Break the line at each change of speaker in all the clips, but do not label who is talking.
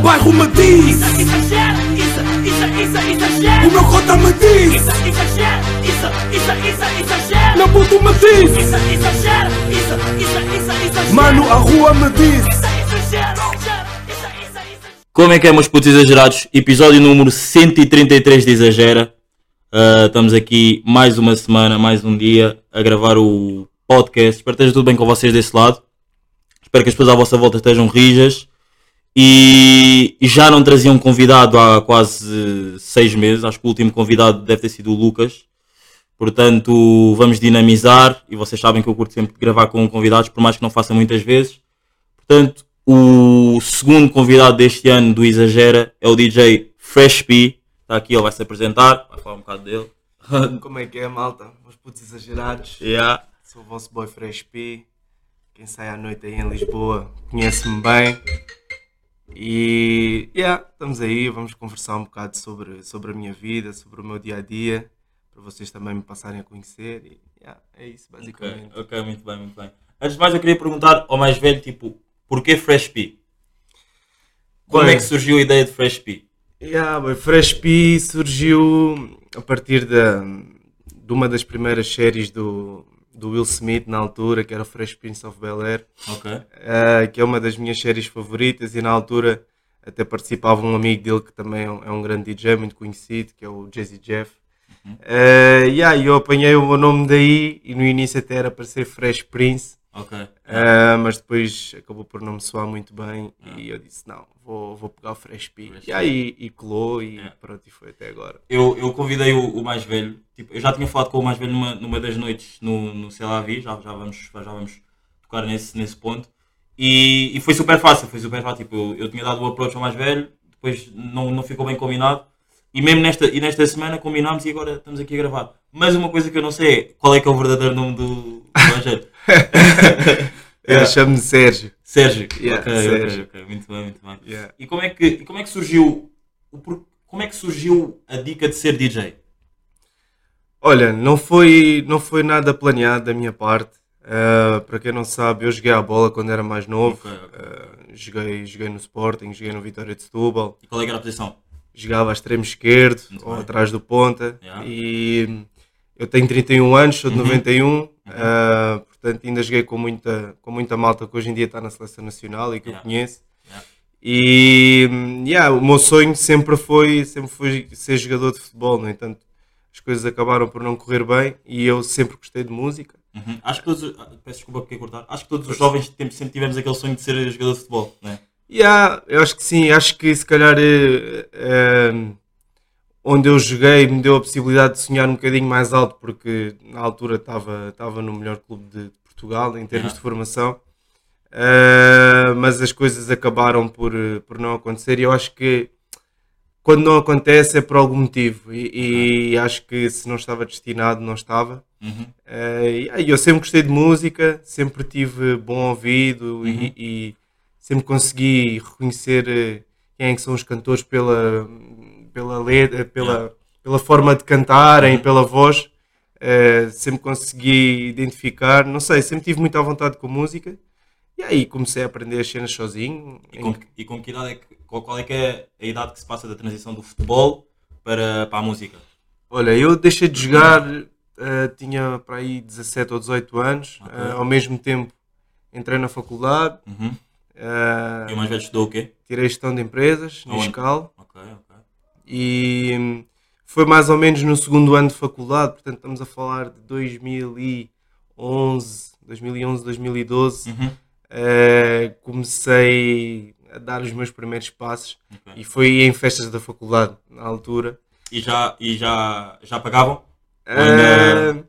meu bairro me diz
Isso, exagera, isso, isso, isso, exagera.
O meu cota me diz
Isso, exagera, isso, isso, isso, exagera.
Meu puto me diz
Isso, exagera, isso, isso, isso, exagera.
Mano, a rua me diz
Isso.
Como é que é, meus putos exagerados? Episódio número 133 de Exagera. Ah, estamos aqui mais uma semana, mais um dia a gravar o podcast. Espero que esteja tudo bem com vocês desse lado. Espero que as pessoas à vossa volta estejam rijas. E já não traziam convidado há quase seis meses. Acho que o último convidado deve ter sido o Lucas. Portanto, vamos dinamizar. E vocês sabem que eu curto sempre gravar com convidados, por mais que não faça muitas vezes. Portanto, o segundo convidado deste ano do Exagera é o DJ Fresh P. Está aqui, ele vai se apresentar, vai falar um bocado dele.
Como é que é, malta? Os putos exagerados.
Yeah.
Sou o vosso boy Fresh P. Quem sai à noite aí em Lisboa conhece-me bem. E yeah, estamos aí, vamos conversar um bocado sobre, sobre a minha vida, sobre o meu dia a dia, para vocês também me passarem a conhecer. E yeah, é isso, basicamente.
ok, muito bem, muito bem. Antes de mais, eu queria perguntar ao mais velho, tipo, porquê Fresh P? Como
Bem.
é que surgiu a ideia de Fresh P?
Yeah, boy, Fresh P surgiu a partir da, de uma das primeiras séries do, do Will Smith na altura, que era o Fresh Prince of Bel Air.
Ok,
Uh, que é uma das minhas séries favoritas e na altura até participava um amigo dele que também é um, é um grande DJ muito conhecido, que é o Jazzy Jeff. Uh, yeah, e eu apanhei o meu nome daí e no início até era para ser Fresh Prince,
ok.
uh, mas depois acabou por não me soar muito bem e eu disse não, vou, vou pegar o Fresh P. E aí e colou e
Yeah.
pronto, e foi até agora.
Eu, eu convidei o, o mais velho, tipo, eu já tinha falado com o mais velho numa, numa das noites no, no Sei Lá Vi, já, já, vamos, já vamos tocar nesse, nesse ponto. E, e foi super fácil, foi super fácil. Tipo, eu, eu tinha dado o approach ao mais velho, depois não, não ficou bem combinado. E mesmo nesta, e nesta semana combinámos e agora estamos aqui a gravar. Mas uma coisa que eu não sei é qual é que é o verdadeiro nome do, do velho.
Eu
Yeah.
chamo-me Sérgio.
Sérgio.
Yeah,
ok,
Sérgio.
ok, ok. Muito bem, muito bem.
Yeah.
E como é que, e como é que surgiu como é que surgiu a dica de ser DJ?
Olha, não foi, não foi nada planeado da minha parte. Uh, para quem não sabe, eu joguei a bola quando era mais novo.
Ok, ok.
Uh, joguei, joguei no Sporting, joguei no Vitória de Setúbal.
E qual é que era a posição?
Jogava a extremo esquerdo
Muito
ou
bem.
atrás do ponta.
Yeah.
E eu tenho 31 anos, sou de
Uhum.
91. uh, portanto, ainda joguei com muita, com muita malta que hoje em dia está na seleção nacional e que
Yeah.
eu conheço.
Yeah.
E yeah, o meu sonho sempre foi, sempre foi ser jogador de futebol. No entanto, as coisas acabaram por não correr bem e eu sempre gostei de música.
Uhum. Acho que todos, os- ah, peço desculpa porque cortar. Acho que todos os jovens sempre tivemos aquele sonho de ser jogador de futebol, não é?
Yeah, eu acho que sim, acho que se calhar eh, eh, onde eu joguei me deu a possibilidade de sonhar um bocadinho mais alto, porque na altura estava estava no melhor clube de Portugal em termos
Yeah.
de formação, Eh, mas as coisas acabaram por, por não acontecer e eu acho que quando não acontece é por algum motivo e, e acho que se não estava destinado, não estava.
Uhum.
E eu sempre gostei de música, sempre tive bom ouvido
Uhum.
e, e sempre consegui reconhecer eh, quem é que são os cantores pela, pela letra, pela, pela forma de cantarem, pela voz. Eh, sempre consegui identificar, não sei, sempre tive muita vontade com música. E aí comecei a aprender as cenas sozinho.
E, com, e com que idade é que, qual, é que é a idade que se passa da transição do futebol para, para a música?
Olha, eu deixei de jogar, eh, tinha para aí 17 ou 18 anos.
Ok.
Eh, ao mesmo tempo entrei na faculdade.
Uhum.
Eh,
E o mais velho estudou o quê?
tirei gestão de empresas, no? Escal,
Ok, ok.
e hum, foi mais ou menos no segundo ano de faculdade, portanto estamos a falar de 2011, 2011, 2012,
Uhum.
eh, comecei a dar os meus primeiros passos
ok.
e foi em festas da faculdade, na altura.
E já, e já, já pagavam? ainda-
Eh,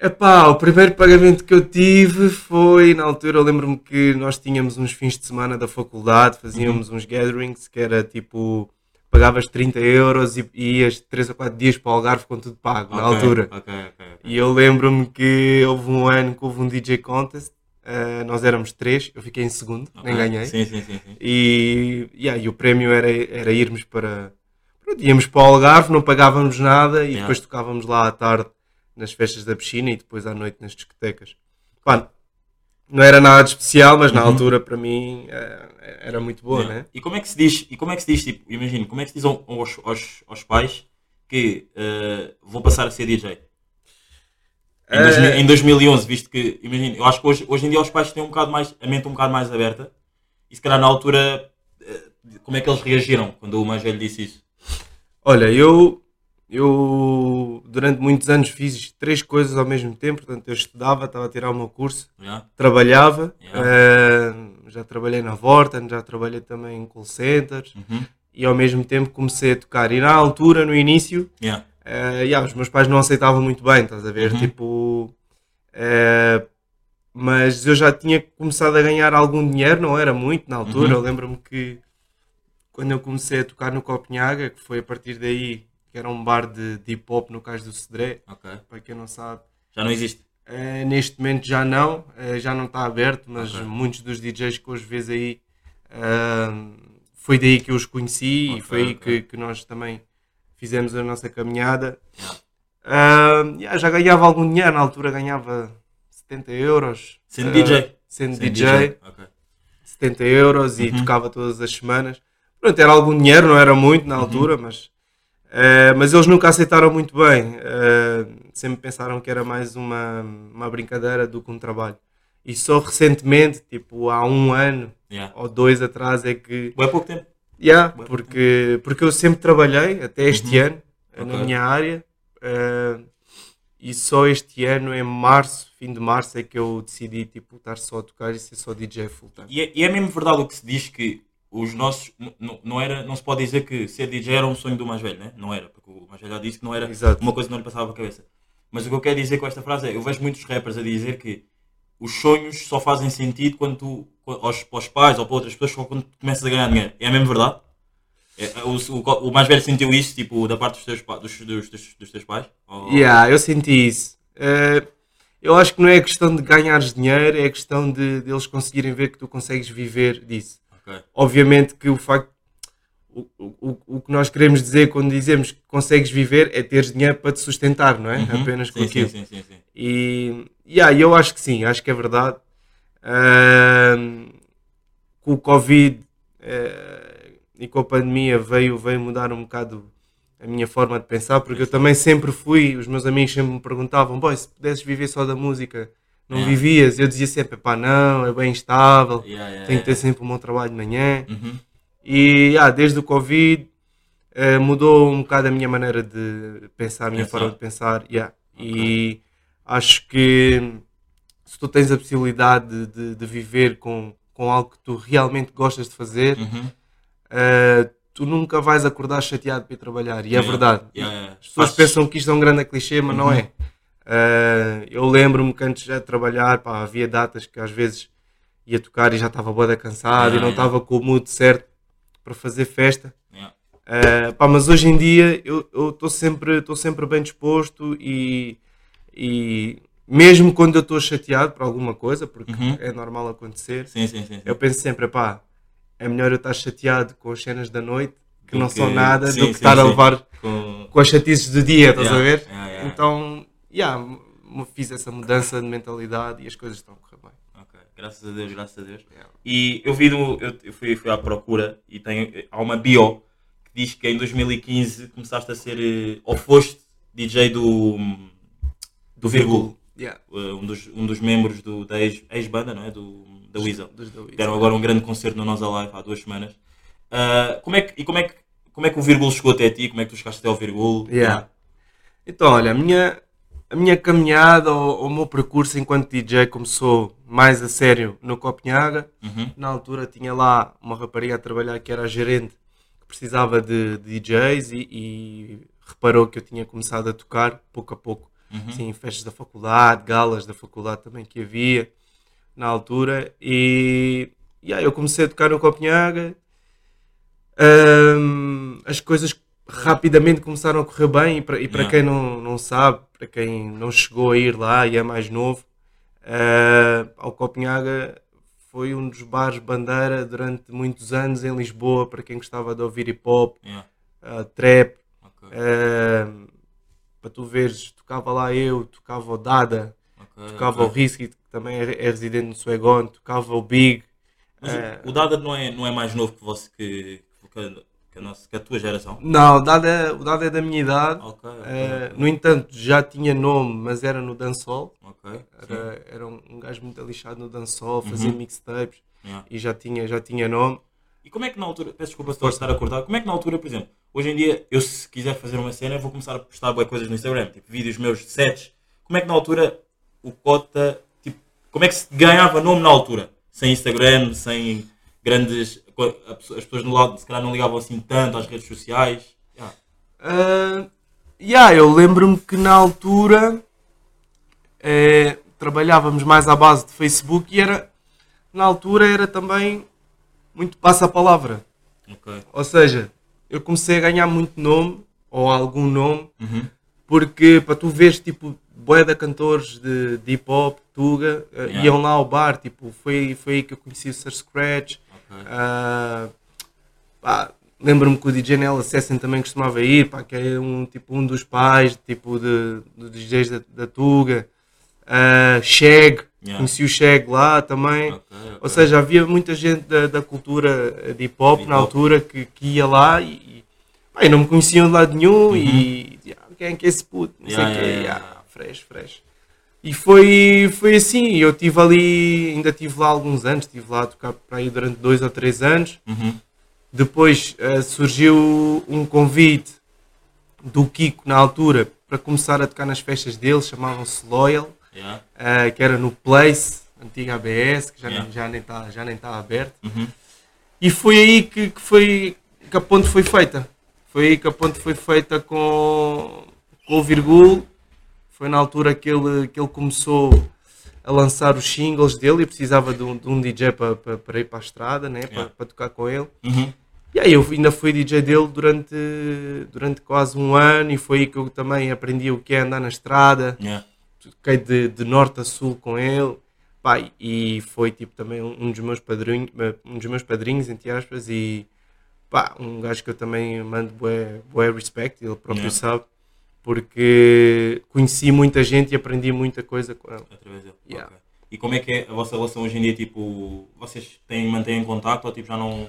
epá, o primeiro pagamento que eu tive foi, na altura eu lembro-me que nós tínhamos uns fins de semana da faculdade, fazíamos uns gatherings que era tipo, pagavas 30 euros e ias 3 ou 4 dias para o Algarve com tudo pago, na
Ok,
altura.
Ok, ok. ok.
E eu lembro-me que houve um ano que houve um DJ Contest, eh, nós éramos três, eu fiquei em segundo, nem ganhei.
Sim, sim, sim. sim.
E, yeah, e o prémio era, era irmos para. Pronto, íamos para o Algarve, não pagávamos nada e
Yeah.
depois tocávamos lá à tarde nas festas da piscina e depois à noite nas discotecas. Não era nada de especial, mas na
Uhum.
altura para mim eh, era muito boa,
Yeah.
né?
E como é que se diz, e como é que se diz, tipo, imagina, como é que se diz ao- aos, aos, aos pais que eh, vou passar a ser DJ? Em,
Eh,
2000 em 2011, visto que, imagina, eu acho que hoje, hoje em dia os pais têm um bocado mais, a mente um bocado mais aberta e se calhar na altura, eh, como é que eles reagiram quando o mais velho disse isso?
Olha, eu, eu durante muitos anos fiz três coisas ao mesmo tempo. Portanto, eu estudava, estava a tirar o meu curso,
Yeah?
trabalhava,
Yeah.
eh, já trabalhei na Vorten, já trabalhei também em call centers
Uhum.
e ao mesmo tempo comecei a tocar. E na altura, no início,
Yeah.
eh, yeah, os meus pais não aceitavam muito bem, estás a ver?
Uhum.
Tipo, eh, mas eu já tinha começado a ganhar algum dinheiro, não era muito na altura.
Uhum.
Eu lembro-me que quando eu comecei a tocar no Copenhaga, que foi a partir daí que era um bar de, de hip hop no Cais do Cedré,
Ok.
para quem não sabe.
Já não existe.
Eh, neste momento já não, eh, já não está aberto, mas
Ok.
muitos dos DJs que hoje vês aí ah, foi daí que eu os conheci
Ok,
e foi aí que, que nós também fizemos a nossa caminhada. Ah, yeah, já ganhava algum dinheiro, na altura ganhava 70 euros.
Sendo
ah,
DJ.
Sendo
Sendo
DJ,
Ok.
70 euros e
Uhum.
tocava todas as semanas. Pronto, era algum dinheiro, não era muito
Uhum.
na altura, mas, eh, mas eles nunca aceitaram muito bem. Eh, sempre pensaram que era mais uma, uma brincadeira do que um trabalho. E só recentemente, tipo há um ano
Yeah.
ou dois atrás, é que.
Foi há pouco tempo.
Yeah, porque, porque eu sempre trabalhei, até este ano, eh, na
Ok.
minha área. eh, e só este ano, em março, fim de março, é que eu decidi tipo, estar só a tocar e ser só DJ full time.
E é, e é mesmo verdade o que se diz que os nossos. Não, era, não se pode dizer que ser DJ era um sonho do mais velho, né? Não era, porque o mais velho já disse que não era
Exato.
uma coisa que não lhe passava pela cabeça. Mas o que eu quero dizer com esta frase é: eu vejo muitos rappers a dizer que os sonhos só fazem sentido quando tu, aos, para os pais ou para outras pessoas, quando tu começas a ganhar dinheiro. É mesmo verdade? É, o, o, o mais velho sentiu isso, tipo, da parte dos teus, dos, dos, dos, dos teus pais? Ou-
Yeah, eu senti isso. Eh, eu acho que não é questão de ganhares dinheiro, é questão de, de eles conseguirem ver que tu consegues viver disso.
Ok.
Obviamente que o facto. O, o, o que nós queremos dizer quando dizemos que consegues viver é teres dinheiro para te sustentar, não é?
Uhum.
Apenas com
sim,
aquilo.
sim, sim, sim, sim.
E yeah, eu acho que sim, acho que é verdade. Ahm, com o Covid eh, e com a pandemia veio, veio mudar um bocado a minha forma de pensar, porque eu também sempre fui, os meus amigos sempre me perguntavam, se pudesses viver só da música, não
Yeah.
vivias? Eu dizia sempre, pá, não, é bem instável,
Yeah, yeah,
tenho que ter
yeah.
sempre um bom trabalho de manhã.
Uhum.
E ah, desde o Covid eh, mudou um bocado a minha maneira de pensar, a minha
Pensar.
forma de pensar. yeah. E acho que se tu tens a possibilidade de, de- de viver com, com algo que tu realmente gostas de fazer,
Uhum.
eh, tu nunca vais acordar chateado para ir trabalhar. E é
Yeah.
verdade.
Yeah, yeah.
As pessoas
Fazes-
pensam que isto é um grande clichê, mas não
Uhum.
é. Eh, eu lembro-me que antes de trabalhar, pá, havia datas que às vezes ia tocar e já estava boa cansado
Yeah,
e não
yeah.
estava com o mood certo para fazer festa.
Yeah.
Eh, pá, mas hoje em dia eu estou sempre, tô sempre bem disposto e, e mesmo quando eu estou chateado por alguma coisa, porque
Uhum.
é normal acontecer,
Sim, sim, sim.
eu penso sempre, pá, é melhor eu estar chateado com as cenas da noite que
Do
não
que-
são nada do que estar a levar
Com...
com as chatices do dia, estás
Yeah,
a ver?
yeah, yeah.
Então, yeah, fiz essa mudança de mentalidade e as coisas estão a correr bem.
Ok, graças a Deus, graças a Deus.
Yeah.
E eu vi, eu, fui, fui à procura e tem, há uma bio que diz que em 2015 começaste a ser, eh, ou foste DJ do, do Virgul,
Yeah.
eh, um dos, um dos membros do, da ex- ex-banda, não é? Do, da Weasel. Deram agora um grande concerto no Nós Alive há duas semanas. Ah, como é que, e como é, que, como é que o Virgul chegou até ti? Como é que tu chegaste até ao Virgul?
Yeah. Então, olha, a minha, a minha caminhada, ou o meu percurso enquanto DJ começou mais a sério no Copenhaga.
Uhum.
Na altura tinha lá uma rapariga a trabalhar que era gerente que precisava de, de DJs e, e reparou que eu tinha começado a tocar pouco a pouco.
Uhum.
Sim, festas da faculdade, galas da faculdade também que havia na altura. E, e aí eu comecei a tocar no Copenhaga. Ahm, as coisas rapidamente começaram a correr bem. E para, e para
Yeah.
quem não, não sabe, para quem não chegou a ir lá e é mais novo, ah, ao Copenhaga foi um dos bares bandeira durante muitos anos em Lisboa. Para quem gostava de ouvir hip hop,
Yeah.
ah, trap.
Ok,
ah, para tu veres, tocava lá eu, tocava o Dada,
ok,
tocava o
ok.
Risky, que também é, é residente no Suegon, tocava o Big,
Mas o Dada não é, não é mais novo que você que, que, a- que que a tua geração?
Não, o Dado é, o Dado é da minha idade.
Ok, ok,
Eh, no entanto, já tinha nome, mas era no dancehall. Era, era um, gajo muito alixado no dancehall, fazia mixtapes
Yeah.
e já tinha, já tinha nome.
E como é que na altura, peço desculpa se estar a cortar, como é que na altura, por exemplo, hoje em dia, eu se quiser fazer uma cena, vou começar a postar boas coisas no Instagram, tipo vídeos meus de sets. Como é que na altura o Cota, tipo, como é que se ganhava nome na altura? Sem Instagram, sem grandes. As pessoas no lado, se calhar, não ligavam assim tanto às redes sociais. Yeah.
Ah, yeah, eu lembro-me que na altura eh, trabalhávamos mais à base de Facebook e era na altura era também muito passa-palavra.
Ok.
Ou seja, eu comecei a ganhar muito nome ou algum nome
Uhum.
porque para tu veres tipo de cantores de, de hip hop, Tuga, eh,
Yeah.
iam lá ao bar, tipo, foi, foi aí que eu conheci o Sir Scratch. Pá, Lembro-me que o DJ Nel Assassin também costumava ir, pá, que é um, tipo, um dos pais tipo, de, dos DJs da, da Tuga. Ah, Shag,
Yeah.
conheci o Shag lá também.
Ok, ok.
Ou seja, havia muita gente da, da cultura de hip hop
Hip
na altura que, que ia lá e, e, pá, não me conheciam de lado nenhum
Uhum.
e dizia, "Ah, quem é que é esse puto? Não
Yeah,
sei o
yeah, yeah.
Yeah, fresh, fresh. E foi, foi assim, eu estive ali, ainda estive lá alguns anos, estive lá a tocar para aí durante dois ou três anos.
Uhum.
Depois eh, surgiu um convite do Kiko na altura para começar a tocar nas festas dele, chamavam-se Loyal,
Yeah.
eh, que era no Place, antiga ABS, que já,
Yeah.
nem, já nem está já nem tá aberto.
Uhum.
E foi aí que, que foi que a ponte foi feita. Foi aí que a ponte foi feita com, com o Virgul. Foi na altura que ele, que ele começou a lançar os singles dele e precisava de um, de um DJ para, para, para ir para a estrada, né? para,
Yeah.
para tocar com ele.
Uhum.
E aí eu ainda fui DJ dele durante, durante quase um ano e foi aí que eu também aprendi o que é andar na estrada.
Yeah.
Toquei de, de norte a sul com ele. Pá, e foi tipo também um, um dos meus padrinhos, um dos meus padrinhos, entre aspas, e pá, um gajo que eu também mando bué, bué respect, ele próprio
Yeah.
sabe, porque conheci muita gente e aprendi muita coisa com ele.
Através dele.
Yeah.
Ok. E como é que é a vossa relação hoje em dia? Tipo, vocês têm, mantêm contato ou tipo já não.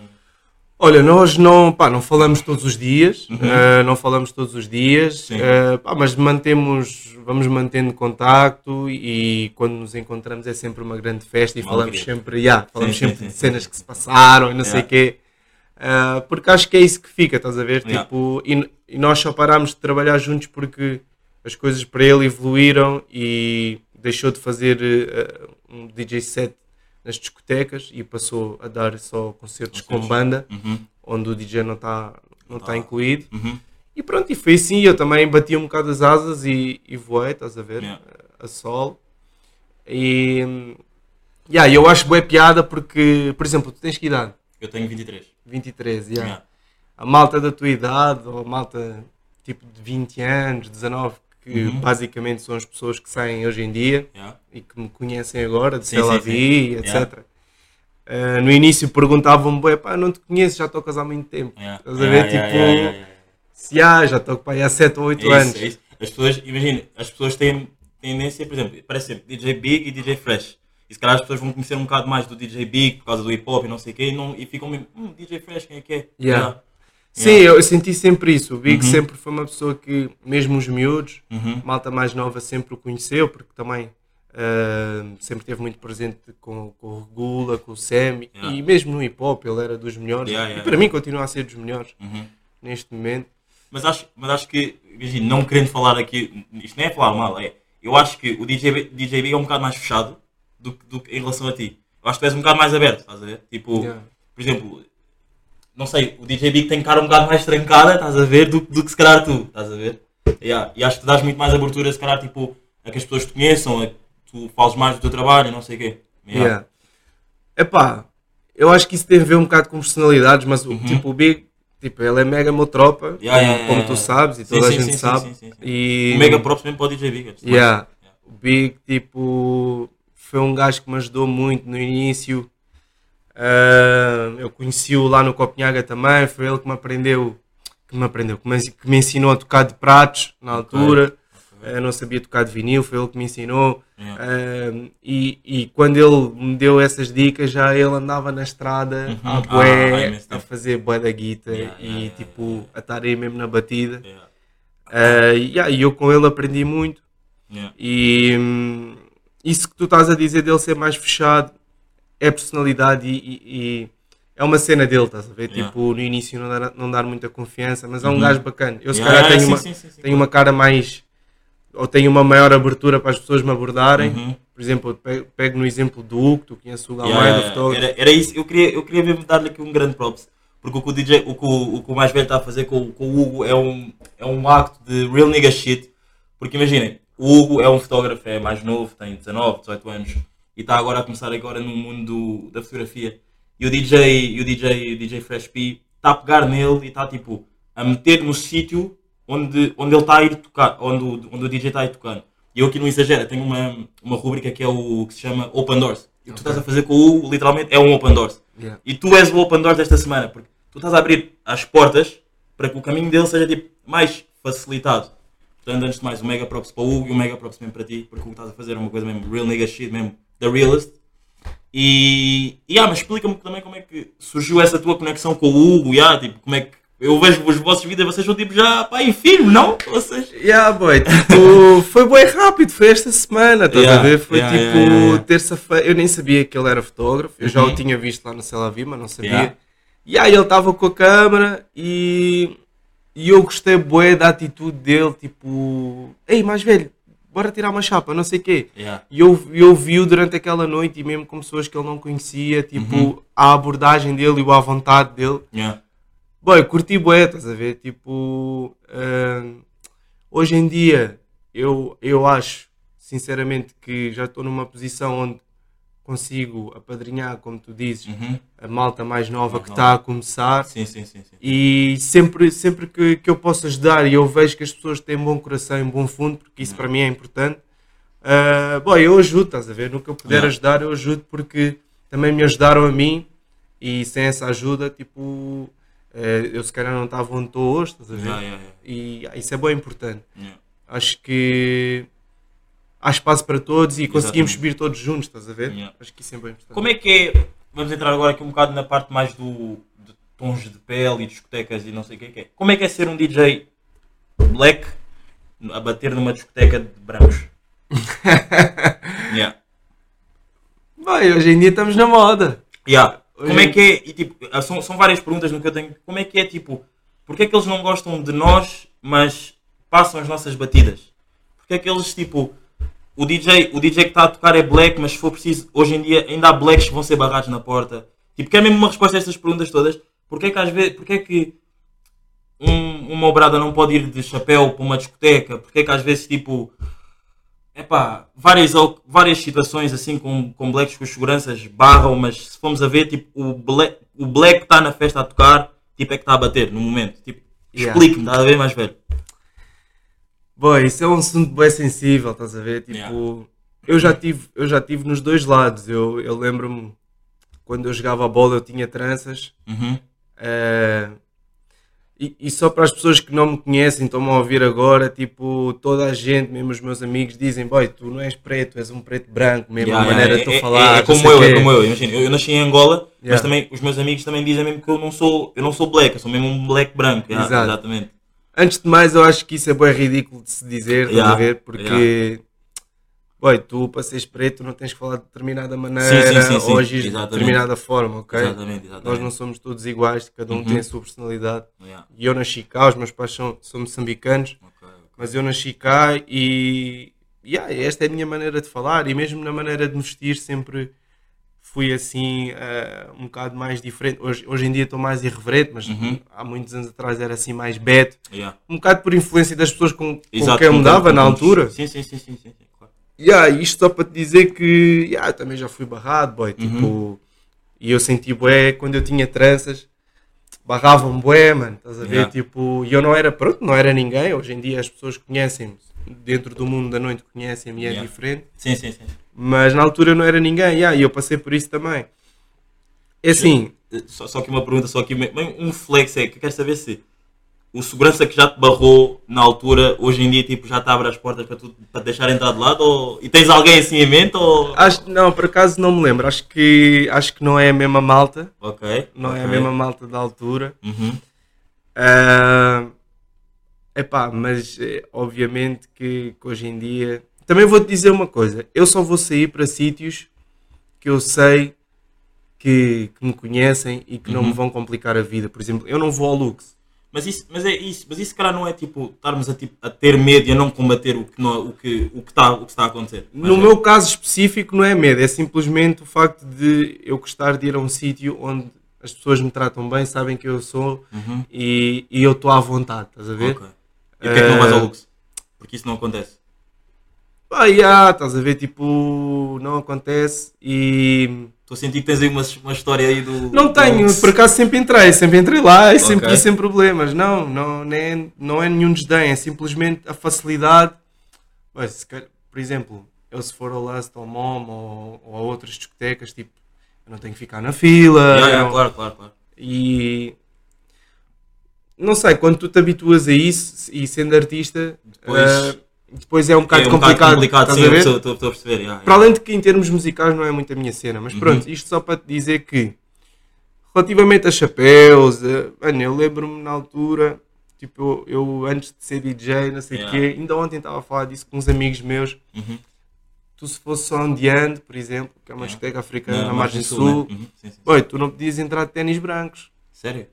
Olha, nós não, pá, não falamos todos os dias, eh, não falamos todos os dias,
Uhum.
Eh, pá, mas mantemos, vamos mantendo contacto e quando nos encontramos é sempre uma grande festa e
Uma
falamos
alegria.
sempre, yeah, falamos
sim,
sempre
sim,
de
sim,
cenas
sim.
que se passaram e não sei
Yeah.
o quê, Eh, porque acho que é isso que fica, estás a ver?
Yeah.
Tipo, e, e nós só parámos de trabalhar juntos porque as coisas para ele evoluíram e deixou de fazer eh, um DJ set nas discotecas e passou a dar só concertos com banda
Uhum.
onde o DJ não está não
tá.
tá incluído.
Uhum.
E pronto, e foi assim. Eu também bati um bocado as asas e, e voei, estás a ver?
Yeah.
A sol. E yeah, eu acho boa piada porque, por exemplo, tu tens que idade?
Eu tenho 23.
23, yeah.
Yeah.
A malta da tua idade, ou a malta tipo de 20 anos, 19, que
Uhum.
basicamente são as pessoas que saem hoje em dia
Yeah.
e que me conhecem agora, de
Sim,
Tel Aviv, etc.
Yeah.
Uh, no início perguntavam-me, "Bué, pá, não te conheço, já tocas há muito tempo.
Yeah.
Estás a ver? Tipo, se há, já para aí há 7 ou 8
É isso,
anos.
é isso. As pessoas, imagina, as pessoas têm tendência, por exemplo, parece sempre DJ Big e DJ Fresh. E se calhar as pessoas vão conhecer um bocado mais do DJ Big por causa do hip hop e não sei o quê, e, não, e ficam mesmo, hum, DJ Fresh, quem é que é?
Yeah. Sim,
Yeah.
eu, senti sempre isso. O Big
Uhum.
sempre foi uma pessoa que, mesmo os miúdos,
Uhum.
malta mais nova sempre o conheceu, porque também ah, sempre esteve muito presente com, com o Regula, com o Sam,
Yeah.
e mesmo no hip hop ele era dos melhores.
Yeah,
e
yeah,
para
yeah.
mim continua a ser dos melhores
Uhum.
neste momento.
Mas acho, mas acho que, imagina, não querendo falar aqui, isto nem é falar mal, é. Eu acho que o DJ, DJ Big é um bocado mais fechado do, do em relação a ti. Eu acho que tu és um bocado mais aberto, estás a ver? Tipo,
Yeah.
por exemplo, não sei, o DJ Big tem cara um bocado mais trancada, estás a ver, do, do que se calhar tu, estás a ver? Yeah. E acho que tu dás muito mais abertura, se calhar, tipo, a que as pessoas te conheçam, a que tu fales mais do teu trabalho não sei o quê. Yeah.
Yeah. Epá, eu acho que isso tem a ver um bocado com personalidades, mas o tipo o Big, tipo, ele é mega meu tropa,
Yeah,
como,
yeah,
como
yeah,
tu sabes e
Sim,
toda a
sim,
gente
sim,
sabe. E,
Um mega props mesmo para o DJ Big. mais.
Yeah. O Big, tipo, foi um gajo que me ajudou muito no início. Ah, eu conheci-o lá no Copenhaga também. Foi ele que me aprendeu, que me aprendeu, que me, que me ensinou a tocar de pratos na altura. eh, não sabia tocar de vinil, foi ele que me ensinou.
Yeah.
Eh, e, e quando ele me deu essas dicas, já ele andava na estrada
Uhum.
a
Ah,
bué,
imenso
a fazer bué da guita
Yeah,
e
yeah,
tipo a estar aí mesmo na batida.
Yeah,
e eu com ele aprendi muito. E hum, isso que tu estás a dizer dele ser mais fechado é personalidade e, e- e é uma cena dele, estás a ver?
Yeah.
Tipo, no início não dar, não dar muita confiança, mas é um
Uhum.
gajo bacana. Eu se
Yeah,
calhar tenho,
sim,
uma,
sim, sim,
tenho uma cara mais. ou tenho uma maior abertura para as pessoas me abordarem.
Uhum.
Por exemplo, pego, pego no exemplo do Hugo, tu conheces o Hugo
Yeah, yeah,
fotógrafo.
Era, era isso, eu queria, eu queria mesmo dar-lhe aqui um grande props. Porque o que o DJ, o que o, o, que o mais velho está a fazer com, com o Hugo é um, é um acto de real nigga shit. Porque imaginem, o Hugo é um fotógrafo, é mais novo, tem 19, 18 anos e está agora a começar agora no mundo do- da fotografia. E o DJ, e o DJ, o DJ Fresh P está a pegar nele e está tipo a meter no sítio onde, onde ele está a ir tocar, onde, o- onde o DJ está a ir tocando. E eu aqui no Exagera tenho uma, uma rubrica que é o que se chama Open Doors. E o que tu estás a fazer com o Hugo, literalmente, é um Open Doors.
Yeah.
E tu és o Open Doors desta semana, porque tu estás a abrir as portas para que o caminho dele seja tipo, mais facilitado. Portanto, antes de mais, um mega props para o Hugo e um mega props mesmo para ti, porque o que estás a fazer é uma coisa mesmo real nigga shit, mesmo the realist. E, e ah, mas explica-me também como é que surgiu essa tua conexão com o Hugo, e, ah, tipo, como é que eu vejo os vossos vídeos, vocês são tipo já pai e filho, não? Vocês...
Yeah, boy, tipo, foi bem rápido, foi esta semana, estás
Yeah,
a ver? Foi
yeah,
tipo
yeah, yeah, yeah.
terça-feira, eu nem sabia que ele era fotógrafo, eu já
Uhum.
o tinha visto lá no Celavi, mas não sabia.
Yeah.
E aí ele estava com a câmera e, e eu gostei bué da atitude dele, tipo, ei, mais velho, bora tirar uma chapa, não sei o quê.
Yeah.
E eu, eu vi-o durante aquela noite e mesmo com pessoas que ele não conhecia, tipo,
Uhum.
a abordagem dele e a vontade dele.
Yeah.
Boy, curti bué, estás a ver? Tipo, ahn, hoje em dia, eu, eu acho, sinceramente, que já estou numa posição onde consigo apadrinhar, como tu dizes,
Uhum.
a malta mais nova que está a começar.
Sim, sim, sim. sim.
E sempre, sempre que, que eu posso ajudar e eu vejo que as pessoas têm bom coração e bom fundo, porque isso para mim é importante, ah, boy, eu ajudo, estás a ver? No que eu puder ajudar, eu ajudo porque também me ajudaram a mim e sem essa ajuda, tipo, eh, eu se calhar não estava onde estou hoje, estás a ver? E ah, isso é bem importante.
Yeah.
Acho que há espaço para todos e conseguimos
Exatamente.
subir todos juntos, estás a ver?
Yeah.
Acho que isso é bem importante.
Como é que é? Vamos entrar agora aqui um bocado na parte mais do de tons de pele e discotecas e não sei o que é que é. Como é que é ser um DJ black a bater numa discoteca de brancos? yeah.
Bem, hoje em dia estamos na moda.
Yeah.
Hoje
Como é que é? E, tipo, ah, são, são várias perguntas no que eu tenho. Como é que é tipo? Porque é que eles não gostam de nós, mas passam as nossas batidas? Porque é que eles tipo. O DJ, o DJ que está a tocar é black, mas se for preciso, hoje em dia ainda há blacks que vão ser barrados na porta. Tipo, quer mesmo uma resposta a estas perguntas todas? Porque é que às vezes. Porque é que um, uma obrada não pode ir de chapéu para uma discoteca? Porque é que às vezes tipo. Epá, várias, várias situações assim com, com blacks que os seguranças barram, mas se formos a ver, tipo, o black, o black que está na festa a tocar, tipo, é que está a bater no momento. Tipo,
Yeah.
explique-me, está a ver mais velho?
Boy, isso é um assunto bem sensível, estás a ver? Tipo,
Yeah.
eu, já tive, eu já tive nos dois lados. Eu, eu lembro-me quando eu jogava a bola, eu tinha tranças.
Uhum.
eh, e, e só para as pessoas que não me conhecem, estão-me a ouvir agora, tipo, toda a gente, mesmo os meus amigos, dizem: Boy, tu não és preto, és um preto branco, mesmo
Yeah,
a maneira de tu
é-
falar.
É, é como eu, é como eu. Imagina, eu, eu nasci em Angola, mas
Yeah.
também os meus amigos também dizem mesmo que eu não sou, eu não sou black, eu sou mesmo um black branco.
Exato.
Exatamente.
Antes de mais, eu acho que isso é bem ridículo de se dizer, estás
Yeah,
a ver? Porque, boy, tu para seres preto não tens que falar de determinada maneira
sim, sim,
ou agir de determinada forma, ok?
Exatamente, exatamente.
Nós não somos todos iguais, cada um
Uhum.
tem a sua personalidade.
Yeah.
E eu nasci cá, os meus pais são, são moçambicanos,
Ok, ok.
mas eu nasci cá e yeah, esta é a minha maneira de falar e mesmo na maneira de me vestir sempre fui assim eh, um bocado mais diferente. Hoje, hoje em dia estou mais irreverente, mas
Uhum.
há muitos anos atrás era assim mais beto.
Yeah.
Um bocado por influência das pessoas com, com quem eu me
com-
dava
com-
na altura.
Sim, sim, sim, sim, sim, claro.
Yeah, isto só para te dizer que yeah, também já fui barrado, boy.
Uhum.
Tipo, e eu senti bué quando eu tinha tranças, barravam bué, mano. Estás a ver?
Yeah.
Tipo, e eu não era, pronto, não era ninguém. Hoje em dia as pessoas conhecem-me, dentro do mundo da noite conhecem-me e é diferente.
Sim, sim, sim.
Mas na altura eu não era ninguém, yeah, e eu passei por isso também. É assim,
Só, só que uma pergunta, só me- um flex é que eu quero saber se o segurança que já te barrou na altura, hoje em dia tipo, já te abre as portas para, tu, para te deixar entrar de lado? Ou... E tens alguém assim em mente? Ou...
Acho, não, por acaso não me lembro. Acho que, acho que não é a mesma malta.
Ok.
Não é a mesma malta da altura.
Uhum.
É epá, mas eh, obviamente que, que hoje em dia. Também vou-te dizer uma coisa: eu só vou sair para sítios que eu sei que, que me conhecem e que não
Uhum.
me vão complicar a vida. Por exemplo, eu não vou ao Lux.
Mas isso, mas é isso, mas isso calhar não é tipo estarmos a, tipo, a ter medo e a não combater o que, não, o que, o que, está, o que está a acontecer. Mas
No
é.
meu caso específico, não é medo, é simplesmente o facto de eu gostar de ir a um sítio onde as pessoas me tratam bem, sabem que eu sou
Uhum.
e, e eu estou à vontade, estás a ver?
Ok. E porquê é que não vais ao Lux? Porque isso não acontece.
Pá, yeah, estás a ver, tipo, não acontece e.
Estou a sentir que tens aí uma, uma história aí do.
Não
do
tenho,
Lux.
por acaso sempre entrei, sempre entrei lá e sempre
Ok.
sem problemas. Não, não, é, não é nenhum desdém, é simplesmente a facilidade. Calhar- por exemplo, eu se for ao Lust ou Mom ou, ou a outras discotecas, tipo, eu não tenho que ficar na fila.
Yeah, yeah,
não-
claro, claro, claro.
E não sei, quando tu te habituas a isso e sendo artista,
Depois-
eh, depois é um bocado
é um
complicado.
complicado, sim,
a
estou- a perceber. yeah,
Para
yeah.
além de que em termos musicais não é muito a minha cena, mas pronto,
Uhum.
isto só para te dizer que relativamente a chapéus, eh, mano, eu lembro-me na altura, tipo, eu, eu antes de ser DJ, não sei o
Yeah.
quê, ainda ontem estava a falar disso com uns amigos meus.
Uhum.
Tu se fosse só um por exemplo, que é uma discoteca africana
Na
na, margem sul,
né? Uhum, sim, sim,
oi, tu não podias entrar de ténis brancos.
Sério?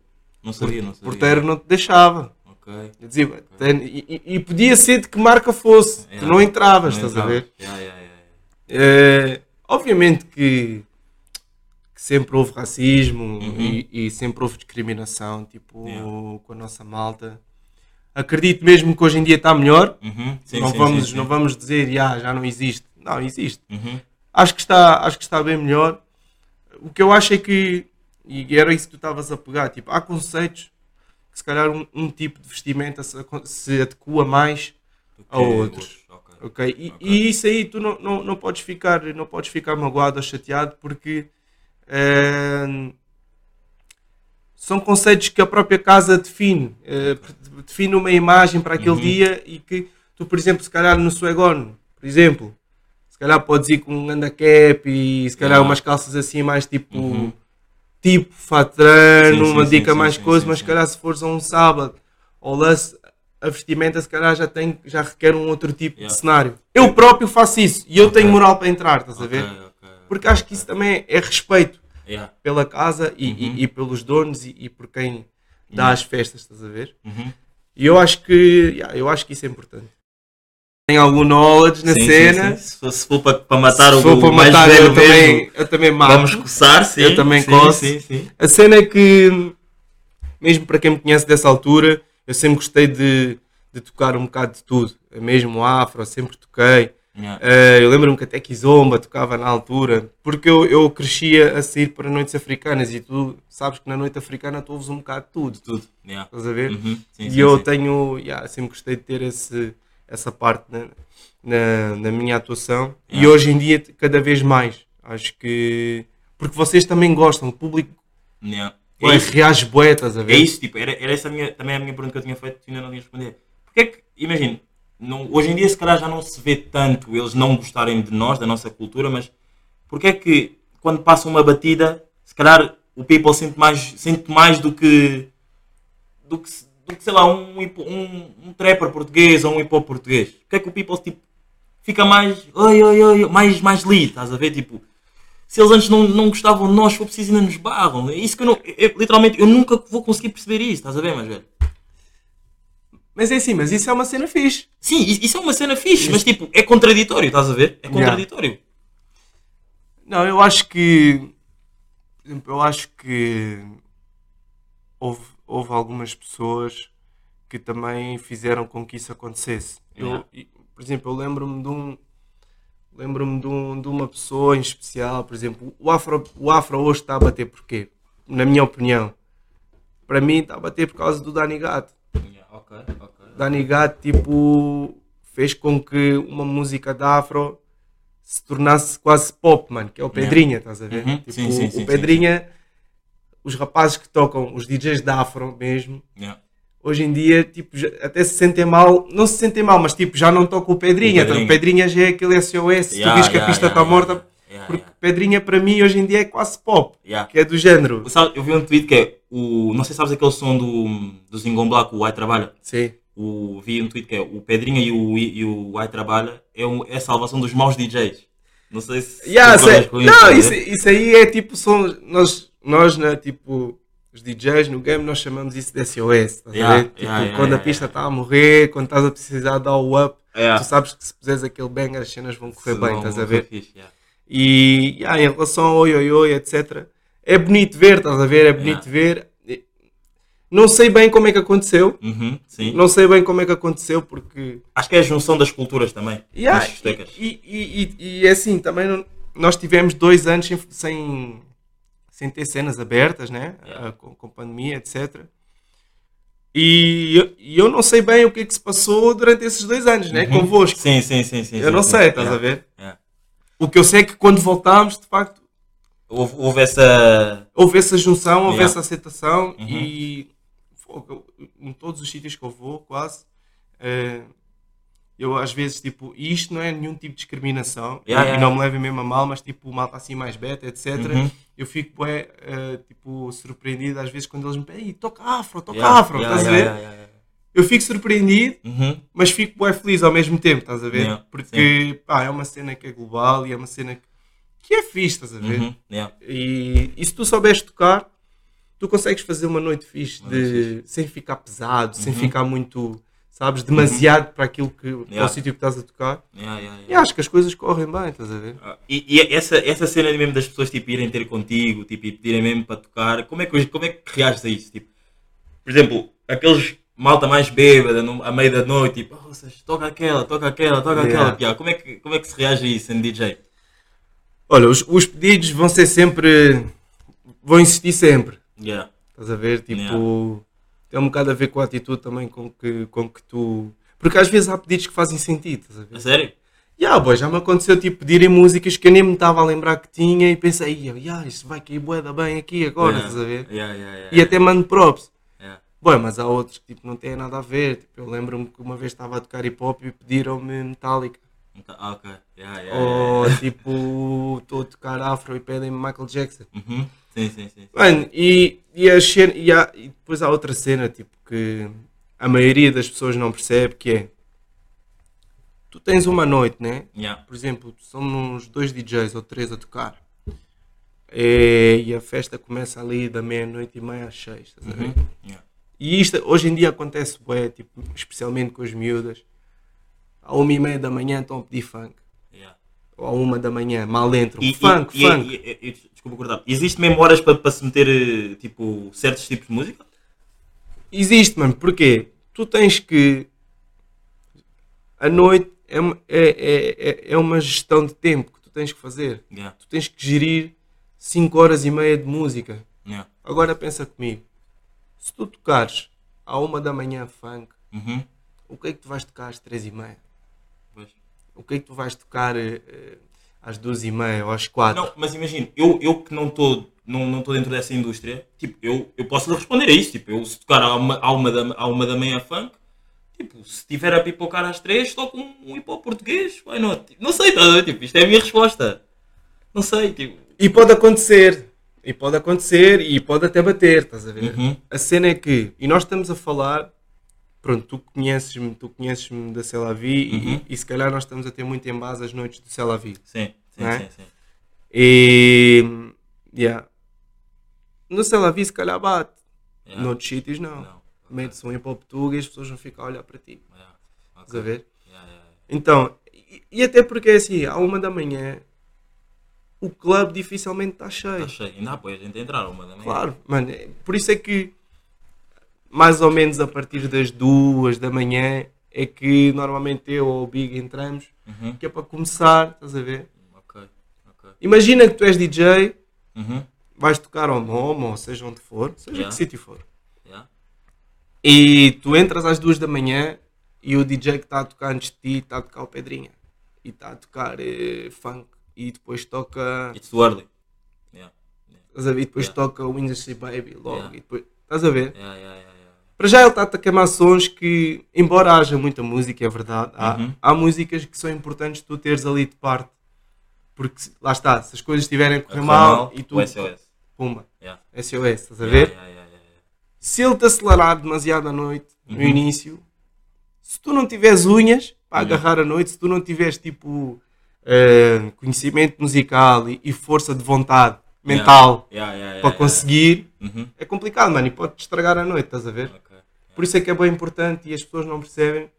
Não sabia, não
O
sabia.
porteiro não te deixava.
Ok.
Eu dizia, "Tén- e, e- podia ser de que marca fosse, tu
Yeah.
não entravas,
Não
estás a
entrava.
ver?
Yeah, yeah,
É, obviamente que, que sempre houve racismo
Uhum.
e, e sempre houve discriminação, tipo, com a nossa malta. Acredito mesmo que hoje em dia está melhor.
Uhum, sim,
não,
sim,
vamos,
sim,
não vamos dizer, "Ya, já não existe. Não, existe.
Uhum.
Acho que, está, acho que está bem melhor. O que eu acho é que, e era isso que tu estavas a pegar, tipo, há conceitos se calhar um, um tipo de vestimenta se, se adequa mais a outros.
ok.
Ok? E,
Ok.
e isso aí tu não, não, não, podes ficar, não podes ficar magoado ou chateado porque eh, são conceitos que a própria casa define. eh, define uma imagem para aquele
Uhum.
dia e que tu, por exemplo, se calhar no Suegon, por exemplo, se calhar podes ir com um ganda cap e se calhar
Yeah.
umas calças assim mais tipo.
Uhum.
Tipo fatrano,
Sim, sim,
uma dica
sim,
mais coisa, mas se calhar se fores a um sábado ou lance, a vestimenta se calhar já, tem, já requer um outro tipo
Yeah.
de cenário. Eu próprio faço isso e eu
Ok.
tenho moral para entrar, estás a
Ok,
ver?
ok,
Porque acho que isso também é respeito
Yeah.
pela casa e, e-
Uhum.
e pelos donos e, e por quem dá
Yeah.
as festas, estás a ver?
Uhum.
E eu acho que, yeah, eu acho que isso é importante. Tem algum knowledge na
Sim, sim,
cena.
sim. Se for, se for para, matar
Se
o,
for
o
para
mais
matar,
velho
eu
mesmo,
também, eu também mato.
vamos coçar, sim.
Eu também
sim,
coço.
Sim, sim.
A cena é que, mesmo para quem me conhece dessa altura, eu sempre gostei de, de tocar um bocado de tudo. Mesmo afro, sempre toquei.
Yeah.
Eh, eu lembro-me que até Kizomba tocava na altura, porque eu, eu crescia a sair para noites africanas e tu sabes que na noite africana tu ouves um bocado de tudo.
Tudo. Yeah.
Estás a ver?
Uhum. Sim,
e
sim,
eu
sim.
tenho, yeah, sempre gostei de ter esse, essa parte na, na, na minha atuação e
Yeah.
hoje em dia cada vez mais. Acho que. Porque vocês também gostam, o público
Yeah.
Ué,
É isso.
reage bué, estás a ver?
É isso, tipo, era, era essa a minha, também a minha pergunta que eu tinha feito e ainda não tinha respondido. Porque é que, imagina, não, hoje em dia se calhar já não se vê tanto eles não gostarem de nós, da nossa cultura, mas porque é que quando passa uma batida, se calhar o people sente mais, sente mais do que, do que, do que sei lá, um, um, um trapper português ou um hip hop português? Porque é que o people tipo, fica mais, oi, oi, oi, mais, mais lead, estás a ver? Tipo, se eles antes não, não gostavam de nós, for preciso, ainda nos barram. É isso que eu não. eu- literalmente, eu nunca vou conseguir perceber isso, estás a ver, mais velho?
Mas é assim, mas isso é uma cena fixe.
Sim, isso é uma cena fixe, mas tipo, é contraditório, estás a ver? É contraditório.
Não, eu acho que. Eu acho que houve, houve algumas pessoas que também fizeram com que isso acontecesse. Eu,
Yeah.
e, por exemplo, eu lembro-me de um. Lembro-me de, um, de uma pessoa em especial, por exemplo, o Afro, o Afro hoje está a bater porquê? Na minha opinião. Para mim está a bater por causa do Dani Gato.
Yeah, ok, ok.
Danny Gat, tipo, fez com que uma música da Afro se tornasse quase pop, mano, que é o
Yeah.
Pedrinha, estás a ver?
Uhum,
Tipo,
sim, sim, sim,
o Pedrinha, os rapazes que tocam, os DJs da Afro mesmo,
Yeah.
hoje em dia, tipo, até se sentem mal, não se sentem mal, mas tipo, já não tocam o Pedrinha.
O Pedrinha.
Então, Pedrinha já é aquele SOS, se
Yeah,
tu dizes que a
yeah,
pista
yeah,
está morta, porque. Pedrinha para mim hoje em dia é quase pop, que é do género.
Eu vi um tweet que é o. Não sei se sabes aquele som do, do Zingon Black, o Ai Trabalha.
Sim.
O, vi um tweet que é o Pedrinha e o, e o Ai Trabalha é, um, é a salvação dos maus DJs. Não sei se.
Yeah,
isso,
não,
tá a
isso, isso aí é tipo, são, nós, nós né, tipo, os DJs no game, nós chamamos isso de SOS, a
Yeah?
Tipo,
yeah,
quando
yeah,
a pista está a morrer, quando estás a precisar dar o up, tu sabes que se puseres aquele banger as cenas vão correr
Se
bem, estás a ver?
fixe.
E yeah, em relação ao oi oi oi, etc. É bonito ver, estás a ver? É bonito ver. Não sei bem como é que aconteceu.
Uhum.
Não sei bem como é que aconteceu, porque.
Acho que é a junção das culturas também.
Yeah, e, e, e, e é assim, também não- nós tivemos dois anos sem, sem, sem ter cenas abertas, né?
Yeah.
Ah, com, com pandemia, etc. E eu, e eu não sei bem o que é que se passou durante esses dois anos, né?
Uhum.
Convosco.
Sim, sim, sim. sim
eu
sim,
não
sim.
sei, estás
Yeah,
a ver?
yeah.
O que eu sei é que quando voltámos, de facto,
Houve, houve essa.
houve essa junção, houve essa aceitação
Uhum.
e em todos os sítios que eu vou, quase, eh, eu às vezes, tipo, e isto não é nenhum tipo de discriminação
Yeah,
e,
yeah,
não me levem mesmo a mal, mas tipo, malta assim mais beta, etc.
Uhum.
Eu fico, bué, eh, tipo, surpreendido às vezes quando eles me pedem, "Ei, toca afro, toca
Yeah,
afro, estás a ver? Eu fico surpreendido,
Uhum.
mas fico bué feliz ao mesmo tempo, estás a ver? Porque, pá, é uma cena que é global e é uma cena que, que é fixe, estás a ver?
Uhum.
E, e se tu souberes tocar, tu consegues fazer uma noite fixe, de, sem ficar pesado, sem
Uhum.
ficar muito, sabes, demasiado para aquilo que para
Yeah.
o sítio que estás a tocar.
Yeah, yeah,
E acho que as coisas correm bem, estás a ver?
Ah, E, e essa, essa cena mesmo das pessoas tipo, irem ter contigo tipo, e pedirem mesmo para tocar, como é, que, como é que reages a isso? Tipo, por exemplo, aqueles malta mais bêbada no, à meia da noite, tipo, oh, vocês, toca aquela, toca aquela, toca aquela. Piá, Como, é que, como é que se reage a isso em DJ?
Olha, os, os pedidos vão ser sempre. vão insistir sempre, estás a ver? Tipo, Tem um bocado a ver com a atitude também com que, com que tu. Porque às vezes há pedidos que fazem sentido, estás a ver?
A sério?
Yeah, boy, já me aconteceu tipo pedirem músicas que eu nem me estava a lembrar que tinha e pensei, "Ia, yeah, isto vai cair bué da bem aqui agora,
Yeah.
estás a ver?
Yeah, yeah,
E até mando props.
yeah.
Boy, mas há outros que tipo, não têm nada a ver. Tipo, eu lembro-me que uma vez estava a tocar hip hop e pediram-me Metallica.
Ah, ok. Yeah, yeah,
Ou tipo, estou a tocar afro e pedem-me Michael Jackson.
yeah. Uhum. Sim, sim, sim.
Mano, e, e, a cena- e, há- e depois há outra cena tipo, que a maioria das pessoas não percebe que é tu tens uma noite, né?
Yeah.
Por exemplo, são uns dois DJs ou três a tocar. É, e a festa começa ali da meia-noite e meia às seis. estás a ver?
Uhum. Yeah.
E isto hoje em dia acontece, bué, tipo, especialmente com as miúdas. À uma e meia da manhã estão a pedir funk. À uma da manhã, mal entram.
E,
funk,
e,
funk.
e- desculpa cortar. Existe mesmo horas para, para se meter eh, tipo, certos tipos de música?
Existe, mano. Porquê? Tu tens que. A noite é, uma- é, é, é- é uma gestão de tempo que tu tens que fazer.
Yeah.
Tu tens que gerir 5 horas e meia de música.
Yeah.
Agora pensa comigo. Se tu tocares à uma da manhã funk,
Uhum.
o que é que tu vais tocar às três e meia? O que é que tu vais tocar eh, eh, às duas e meia ou às quatro?
Não, mas imagina, eu, eu que não estou não, não tô dentro dessa indústria, tipo, eu, eu posso lhe responder a isso. Tipo, eu se tocar à uma, à uma, da, à uma da manhã funk, tipo, se tiver a pipocar às três, toco um, um hip hop português, why not? Tipo, não sei, tá, a ver? tipo, isto é a minha resposta. Não sei, tipo.
E pode acontecer. E pode acontecer e pode até bater, estás a ver?
Uhum.
A cena é que, e nós estamos a falar, pronto, tu conheces-me, tu conheces-me da Celavi
Uhum.
e, e se calhar nós estamos a ter muito em base as noites do Celavi.
Sim, sim,
é?
sim, sim.
E, yeah. No Celavi se calhar bate,
Yeah.
noutros sítios não.
Não.
Mete-se um hop tuga e as pessoas vão ficar a olhar para ti,
Yeah. Ok.
estás a ver?
Yeah, yeah, yeah.
Então, e, e até porque é assim, à uma da manhã, o clube dificilmente está cheio.
Está cheio. Ainda há pois, a gente entrar uma da manhã.
Claro, mano. é- Por isso é que mais ou menos a partir das duas da manhã é que normalmente eu ou o Big entramos,
Uhum.
que é para começar, estás a ver?
Ok, ok.
Imagina que tu és DJ,
Uhum.
vais tocar ao nome, ou seja onde for, seja
Yeah.
que sítio for.
Yeah.
E tu entras às duas da manhã e o DJ que está a tocar antes de ti está a tocar o Pedrinha. E está a tocar eh, funk. E depois toca.
It's early. Yeah.
Estás a ver? E depois
Yeah.
toca o Industry Baby logo.
Yeah.
E depois, estás a ver?
Yeah, yeah, yeah, yeah.
Para já ele está a queimar sons que, embora haja muita música, é verdade, há,
Uhum.
há músicas que são importantes tu teres ali de parte. Porque lá está, se as coisas estiverem a correr
Correr
mal, e tu.
SOS.
Pumba,
Yeah.
SOS, estás a ver?
yeah, yeah.
Se ele te acelerar demasiado à noite, no
Uhum.
início, se tu não tiveres unhas para
Uhum.
agarrar à noite, se tu não tiveres tipo eh, conhecimento musical e, e força de vontade mental para conseguir.
Uhum.
é complicado, mano, e pode-te estragar a noite, estás a ver?
Ok.
Por isso é que é bem importante e as pessoas não percebem,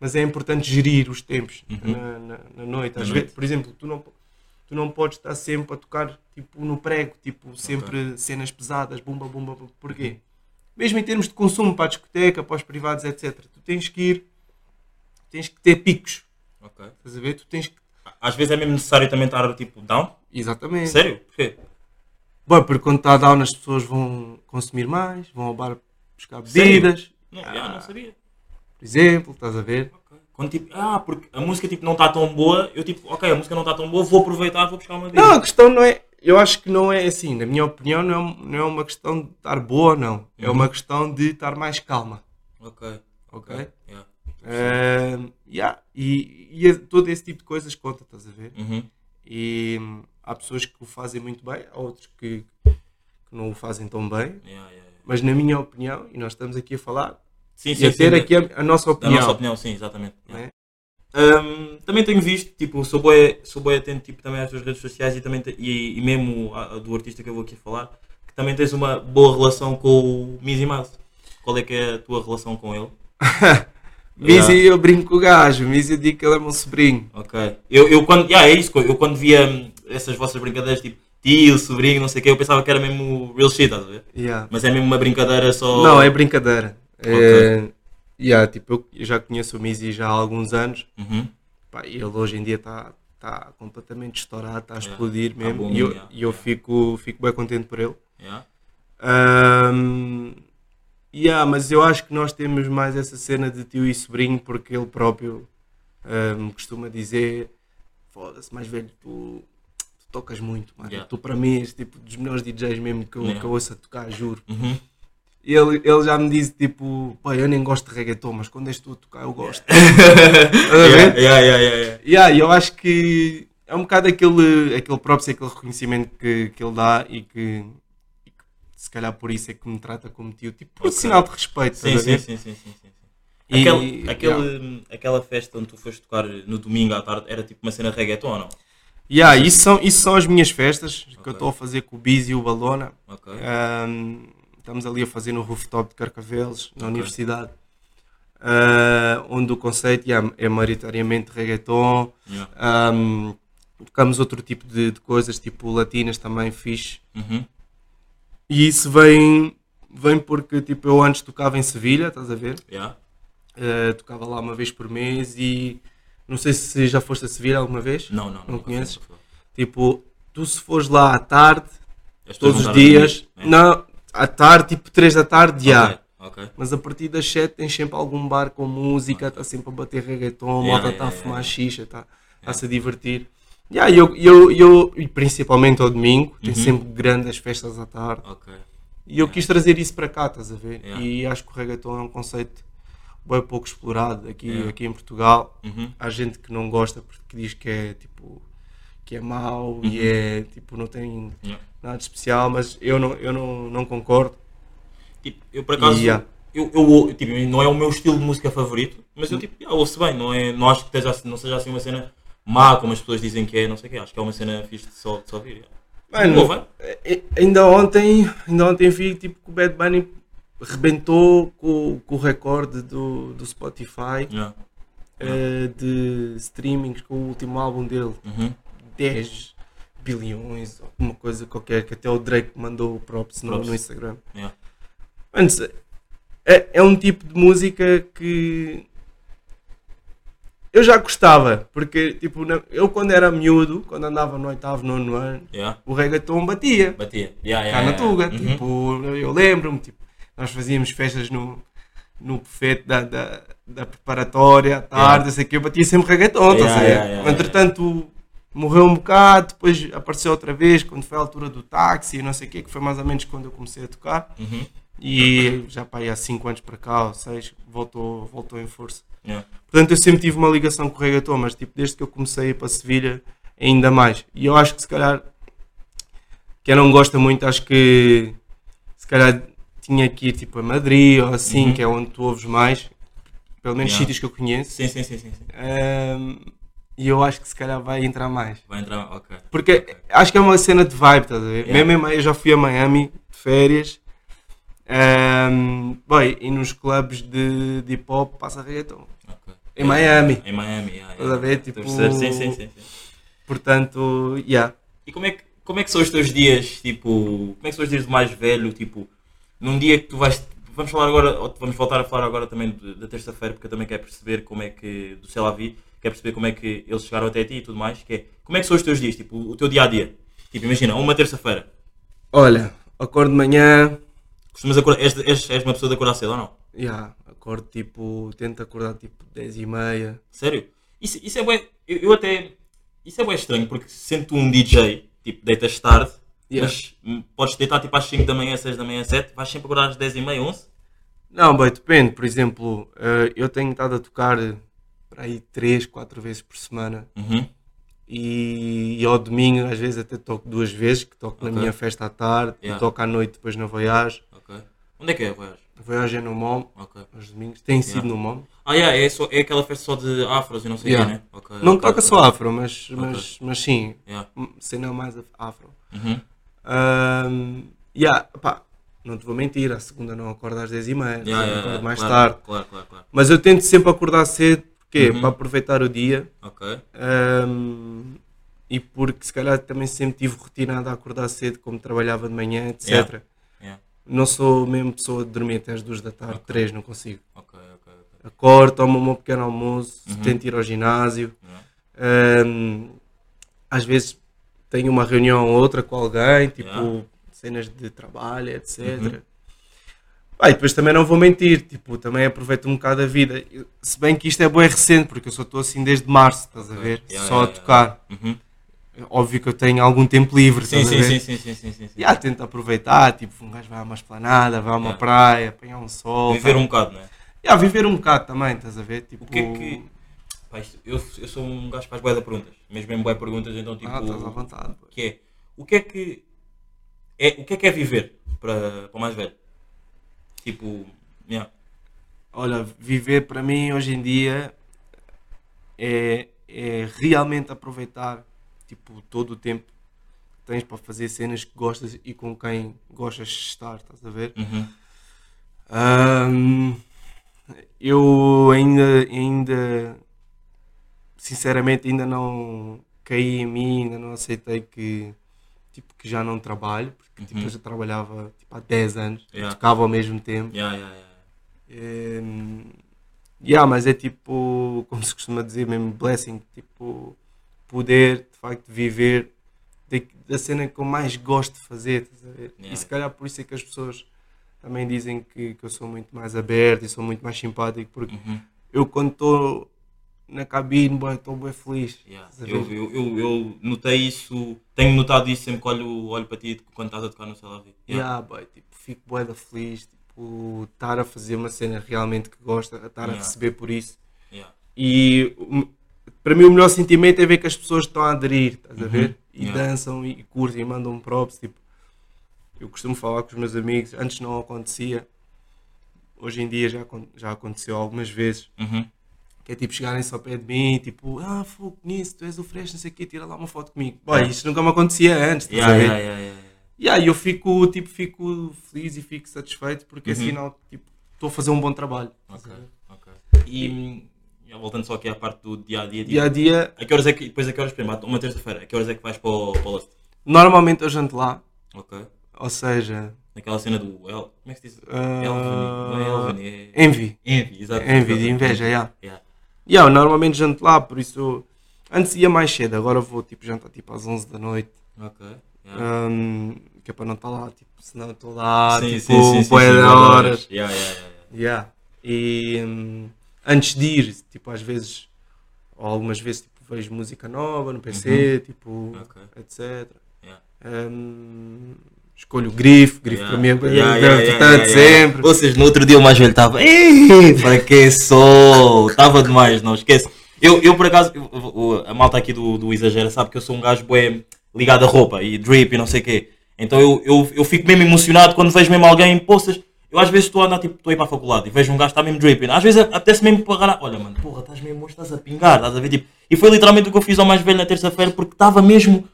mas é importante gerir os tempos
Uhum.
na, na- na noite. Às vezes, por exemplo, tu não, tu não podes estar sempre a tocar tipo, no prego, tipo, sempre cenas pesadas, bumba, bumba, bumba. Porquê? Mesmo em termos de consumo para a discoteca, para os privados, etc. Tu tens que ir, tens que ter picos.
Ok.
Estás a ver? Tu tens que.
Às vezes é mesmo necessário também estar tipo down.
Exatamente.
Sério? Porquê?
Bom, porque quando está down as pessoas vão consumir mais, vão ao bar buscar bebidas,
Não, já, não sabia.
por exemplo, estás a ver?
Ok. Quando tipo, ah, porque a música tipo não está tão boa, eu tipo, ok, a música não está tão boa, vou aproveitar, vou buscar uma
Não,
bebida.
a questão não é. Eu acho que não é assim. Na minha opinião, não é, não é uma questão de estar boa, não. É
Uhum.
uma questão de estar mais calma.
Ok.
Ok?
Yeah.
Ahm, yeah. E, e é- todo esse tipo de coisas conta, estás a ver?
Uhum.
E há pessoas que o fazem muito bem, há outros que, que não o fazem tão bem.
Yeah, yeah.
Mas na minha opinião, e nós estamos aqui a falar,
Sim,
e a ter aqui a, a nossa opinião.
nossa opinião, sim, exatamente.
né?
Hum, também tenho visto, tipo, sou bem, sou bem atento tipo, também às tuas redes sociais e, também e, e mesmo a, a do artista que eu vou aqui falar, que também tens uma boa relação com o Mizzy Mouse. Qual é que é a tua relação com ele?
Mizzy, eu brinco com o gajo. Mizzy, eu digo que ele é meu sobrinho.
Ok. Eu, eu quando, yeah, é isso, eu quando via essas vossas brincadeiras, tipo, tio, sobrinho, não sei o que, eu pensava que era mesmo real shit, estás a ver?
Yeah.
Mas é mesmo uma brincadeira só...
Não, é brincadeira. É, yeah, tipo, eu- já conheço o Mizzy já há alguns anos.
Uhum.
Pá, e ele hoje em dia está tá completamente estourado, está a
Yeah,
explodir
tá
mesmo.
bom,
e eu,
yeah,
eu fico, fico bem contente por ele.
Yeah.
Ahm, yeah, mas eu acho que nós temos mais essa cena de tio e sobrinho porque ele próprio ahm, costuma dizer: Foda-se, mais velho, tu tocas muito, mano.
Yeah.
Tu para mim és tipo dos melhores DJs mesmo que eu,
Yeah.
que eu ouço a tocar, juro.
Uhum.
E ele, ele já me disse tipo: Pá, eu nem gosto de reggaeton, mas quando és tu a tocar, eu gosto.
Yeah, yeah, yeah, yeah, yeah.
Eu acho que é um bocado aquele, aquele próprio, aquele reconhecimento que, que ele dá e que, e que se calhar por isso é que me trata como tio, tipo, por
Ok.
sinal de respeito,
Sim, sim, sim, sim, sim, sim, sim.
E-
Aquele, aquele, Aquela festa onde tu foste tocar no domingo à tarde era tipo uma cena reggaeton ou não?
Yeah, isso, são, isso são as minhas festas que
Ok.
eu estou a fazer com o Biz e o Balona.
Ok.
Ahm, estamos ali a fazer no rooftop de Carcavelos, na
Ok.
universidade, ah, onde o conceito yeah, é maioritariamente reggaeton.
Yeah.
Ahm, tocamos outro tipo de, de coisas, tipo latinas também, fixe.
Uhum.
E isso vem, vem porque tipo, eu antes tocava em Sevilha, estás a ver?
Yeah.
Uh, tocava lá uma vez por mês e não sei se já foste a Sevilha alguma vez.
Não, não.
Não
fui,
conheces?
fui.
Tipo, tu se fores lá à tarde, todos os
a
dias,
é?
não, à tarde, tipo 3 da tarde, já.
Ok, ok.
Mas a partir das 7 tens sempre algum bar com música, está sempre a bater reggaeton, a
Yeah,
malta
yeah,
está a
yeah,
fumar
yeah.
xixa, está se a divertir. Yeah, eu, eu, eu, e principalmente ao domingo, tem
Uhum.
sempre grandes festas à tarde.
Ok.
E eu quis trazer isso para cá, estás a ver?
Yeah.
E acho que o reggaeton é um conceito bem pouco explorado aqui,
Yeah.
aqui em Portugal.
Uhum.
Há gente que não gosta porque diz que é tipo que é mau e
Uhum.
é tipo não tem
Yeah.
nada de especial, mas eu não, eu não, não concordo.
Tipo, eu por acaso,
Yeah.
eu, eu, tipo, não é o meu estilo de música favorito, mas eu tipo, yeah, ouço bem, não, é, não acho que esteja, não seja assim uma cena má como as pessoas dizem que é, não sei o quê, acho que é uma cena fixe de só, de só ouvir.
Mano,
Boa, vai?
eh, ainda ontem, ainda ontem vi tipo que o Bad Bunny rebentou com, com o recorde do, do Spotify
Yeah.
eh, de streamings com o último álbum dele.
Uhum.
10 bilhões, alguma coisa qualquer, que até o Drake mandou o props no,
Props.
no Instagram.
Yeah.
Se- é, é um tipo de música que eu já gostava, porque tipo, na- eu quando era miúdo, quando andava no oitavo, nono ano,
Yeah.
o reggaeton batia
Batia. Yeah,
cá
yeah,
na
yeah.
Tuga.
Uhum.
Tipo, eu lembro-me, tipo, nós fazíamos festas no, no buffet da, da, da preparatória à tarde,
Yeah.
sei que, eu batia sempre reggaeton,
Yeah, yeah,
Entretanto, morreu um bocado, depois apareceu outra vez, quando foi a altura do táxi e não sei o que, que foi mais ou menos quando eu comecei a tocar.
Uhum.
E já pá, há 5 anos para cá, ou 6, voltou, voltou em força.
Yeah.
Portanto, eu sempre tive uma ligação com o reggaeton, mas tipo, desde que eu comecei a ir para Sevilha, ainda mais. E eu acho que se calhar, quem não gosta muito, acho que se calhar tinha que ir tipo a Madrid ou assim,
Uhum.
que é onde tu ouves mais, pelo menos
Yeah.
sítios que eu conheço.
Sim, sim, sim, sim, sim.
Ahm, e eu acho que se calhar vai entrar mais.
Vai entrar, ok.
Porque acho que é uma cena de vibe, estás a ver?
Yeah.
Mesmo eu já fui a Miami de férias. ahm, bem, e nos clubes de, de hip hop passa reggaeton.
ok.
Em Miami.
Em Miami, yeah,
Estás a ver? Tipo-.
Sim, sim, sim, sim.
Portanto, yeah.
E como é, que, como é que são os teus dias, tipo, como é que são os dias mais velho, tipo, num dia que tu vais, vamos falar agora, vamos voltar a falar agora também da terça-feira, porque eu também quero perceber como é que, do Sei Lá Vi, quero perceber como é que eles chegaram até ti e tudo mais, que é, como é que são os teus dias, tipo, o teu dia-a-dia? Tipo, imagina, uma terça-feira,
Olha, acordo de manhã,
costumas acordar, és, és, és uma pessoa de acordar cedo ou não?
yeah, acordo tipo, tento acordar tipo 10 e meia.
Sério? Isso, isso é bué, eu, eu até, isso é bué estranho, porque sendo tu um DJ, tipo, deitas tarde,
Yeah.
mas podes deitar tipo às 5 da manhã, 6 da manhã, 7, vais sempre acordar às 10 e meia, 11?
Não, bem, depende. Por exemplo, eh, eu tenho estado a tocar para aí 3, 4 vezes por semana.
Uhum.
E, e ao domingo, às vezes, até toco duas vezes, que toco na
Ok.
minha festa à tarde
Yeah.
e toco à noite depois na Voyage.
Ok. Onde é que é, Voyage?
A Voyage é no MOM,
Ok.
aos domingos. Tem sido
Yeah.
no MOM.
Ah, yeah, é, só, é aquela festa só de afros e não sei o
Yeah.
quê, né?
Não toca só afro, mas, mas, mas sim,
Yeah.
cena mais afro.
Uhum.
Um, yeah, pá, não te vou mentir, a segunda não acordo às 10h30,
Yeah, yeah,
acordo mais
claro,
tarde.
Claro, claro, claro.
Mas eu tento sempre acordar cedo, porque
Uhum.
para aproveitar o dia
Ok.
um, e porque se calhar também sempre tive rotina de acordar cedo, como trabalhava de manhã, etc. Não sou mesmo pessoa de dormir até às 2 da tarde, 3, não consigo.
Ok, ok, ok.
Acordo, tomo meu pequeno almoço,
Uhum.
tento ir ao ginásio. Um, às vezes tenho uma reunião ou outra com alguém, tipo
Yeah.
cenas de trabalho, etc.
Uhum.
Ah, e depois também não vou mentir, tipo, também aproveito um bocado a vida. Se bem que isto é bem recente, porque eu só estou assim desde março, estás a ver?
Yeah,
só
yeah,
a tocar.
Uhum.
Óbvio que eu tenho algum tempo livre,
Sim,
estás
sim,
a
sim,
ver?
sim, sim, sim, sim, sim.
E ah, tento aproveitar, tipo, um gajo vai a uma esplanada, vai a uma praia, apanhar um sol.
Viver
vai-
um bocado, não é?
Yeah, viver um bocado também, estás a ver? Tipo,
O que é que. Pá, isto- eu, eu sou um gajo que faz bué de perguntas. Mesmo mesmo bué perguntas, então tipo.
Ah, estás à vontade. pô.
que é o que é que é o que é que é viver para, para o mais velho tipo yeah.
Olha, viver para mim hoje em dia é, é realmente aproveitar tipo, todo o tempo que tens para fazer cenas que gostas e com quem gostas de estar, estás a ver?
Uhum.
Ahm, eu ainda, ainda, sinceramente, ainda não caí em mim, ainda não aceitei que, tipo, que já não trabalho, porque tipo,
Uhum.
eu já trabalhava tipo, há 10 anos,
Yeah.
tocava ao mesmo tempo.
Yeah, yeah, yeah.
Yeah, mas é tipo, como se costuma dizer mesmo, blessing, tipo, poder de facto viver da, da cena que eu mais gosto de fazer.
Yeah.
E se calhar por isso é que as pessoas também dizem que, que eu sou muito mais aberto e sou muito mais simpático, porque
Uhum.
eu quando estou na cabine boy, estou bem feliz.
Yeah.
a
Eu, eu, eu, eu notei isso tenho notado isso sempre que olho, olho para ti quando estás a tocar no Salavi yeah.
Yeah, boy, tipo, fico bué da feliz, tipo, estar a fazer uma cena realmente que gosta, a estar
Yeah.
a receber por isso.
Yeah.
E para mim o melhor sentimento é ver que as pessoas estão a aderir, estás a
Uhum.
ver? E dançam e curtem e mandam props. Tipo, eu costumo falar com os meus amigos, antes não acontecia, hoje em dia já, já aconteceu algumas vezes.
Uhum.
Que é tipo chegarem-se ao pé de mim, tipo, ah, fogo nisso, tu és o Fresh, não sei o quê, tira lá uma foto comigo. Boy, isto nunca me acontecia antes, estás
Yeah,
a ver?
yeah, yeah, yeah, yeah.
E aí eu fico, tipo, fico feliz e fico satisfeito porque é
Uhum.
sinal que tipo, estou a fazer um bom trabalho. estás
Ok, ok. E já voltando só aqui à parte do dia a dia,
Dia a dia,
a que horas é que, depois a que horas, exemplo, uma terça-feira, a que horas é que vais para o, para o Lost?
normalmente eu janto lá,
Ok.
ou seja,
Naquela cena do El, como é que se diz?
Ah,
Elven, não é Elven, é
envy.
Envy, exato.
Envy, de inveja, yeah.
Yeah.
Yeah, eu normalmente janto lá, por isso antes ia mais cedo, agora vou tipo jantar tipo às 11 da noite,
Ok. yeah.
hum, que é para não estar lá, tipo, senão estou lá,
sim,
tipo,
sim, sim,
de horas.
Yeah, yeah, yeah.
E hum, antes de ir, tipo, às vezes, ou algumas vezes, tipo, vejo música nova no PC, tipo,
Ok.
etc.
Yeah.
Escolho o grifo, grifo para mim é
Yeah, yeah,
yeah,
yeah, yeah, yeah.
sempre.
Ou seja, no outro dia o mais velho estava. "Ei, Para que sou? Estava demais, não esquece. Eu, eu por acaso, eu- a malta aqui do, do Exagera sabe que eu sou um gajo bué ligado a roupa e drip e não sei o quê. Então eu, eu, eu fico mesmo emocionado quando vejo mesmo alguém, poças. Eu às vezes estou a andar, tipo, estou a ir para a faculdade e vejo um gajo que está mesmo dripping. Às vezes apetece mesmo para agarrar. Olha, mano, porra, estás mesmo estás a pingar, estás a ver? Tipo, e foi literalmente o que eu fiz ao mais velho na terça-feira porque estava mesmo.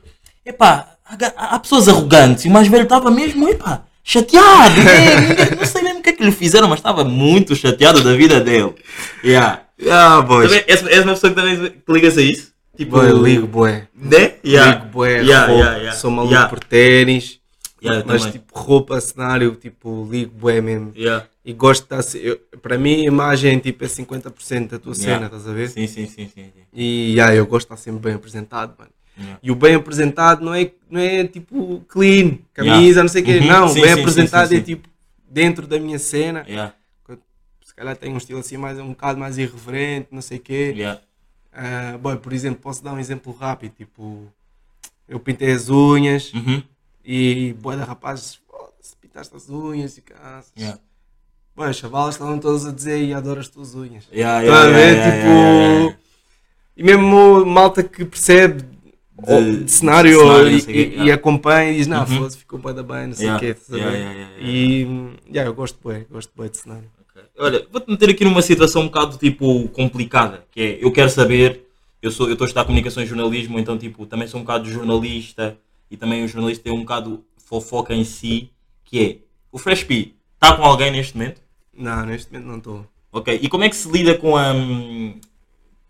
Epá, há, pessoas arrogantes e o mais velho estava mesmo, epá, chateado. né? Não sei mesmo o que é que lhe fizeram, mas estava muito chateado da vida dele. Yeah.
Ah, boys.
Também, és, és uma pessoa que também que liga-se a isso? Tipo,
Boy, ligo, bué.
Né? Yeah.
Ligo, bué,
Yeah,
roupa.
yeah, yeah.
Sou maluco
Yeah.
por ténis.
Yeah,
mas
também.
tipo, roupa, cenário, tipo, ligo, bué mesmo.
Yeah.
E gosto de estar. Para mim, a imagem tipo, é 50% da tua
Yeah.
cena, estás a ver?
Sim, sim, sim, sim. sim.
E yeah, eu gosto de estar sempre bem apresentado, mano.
Yeah.
E o bem apresentado não é, não é tipo clean, camisa,
Yeah.
não sei o quê.
Uhum.
Não,
Sim,
bem
sim,
apresentado
sim, sim,
é tipo dentro da minha cena.
Yeah.
Se calhar tem um estilo assim mais um bocado mais irreverente, não sei o quê.
Yeah.
Ah, boy, por exemplo, posso dar um exemplo rápido, tipo, eu pintei as unhas
Uhum.
e boa da rapazes, "Foda-se, pintaste as unhas e caças.
Yeah.
Boy, as chavalas estavam todas a dizer e adoro as tuas unhas.
Yeah,
Tá
yeah, yeah,
tipo,
yeah, yeah.
e mesmo malta que percebe de, de cenário,
cenário,
e, e- e acompanha e diz, não,
Uhum.
foda-se, ficou bué da bem, não sei o quê.
yeah,
E yeah, eu gosto bué, gosto bué de cenário.
Ok. Olha, vou-te meter aqui numa situação um bocado tipo complicada, que é, eu quero saber, eu sou, eu estou a estudar comunicação e jornalismo, então tipo, também sou um bocado jornalista e também o jornalista tem um bocado fofoca em si, que é, o Fresh P está com alguém neste momento?
Não, neste momento não estou.
Ok, e como é que se lida com a. hum,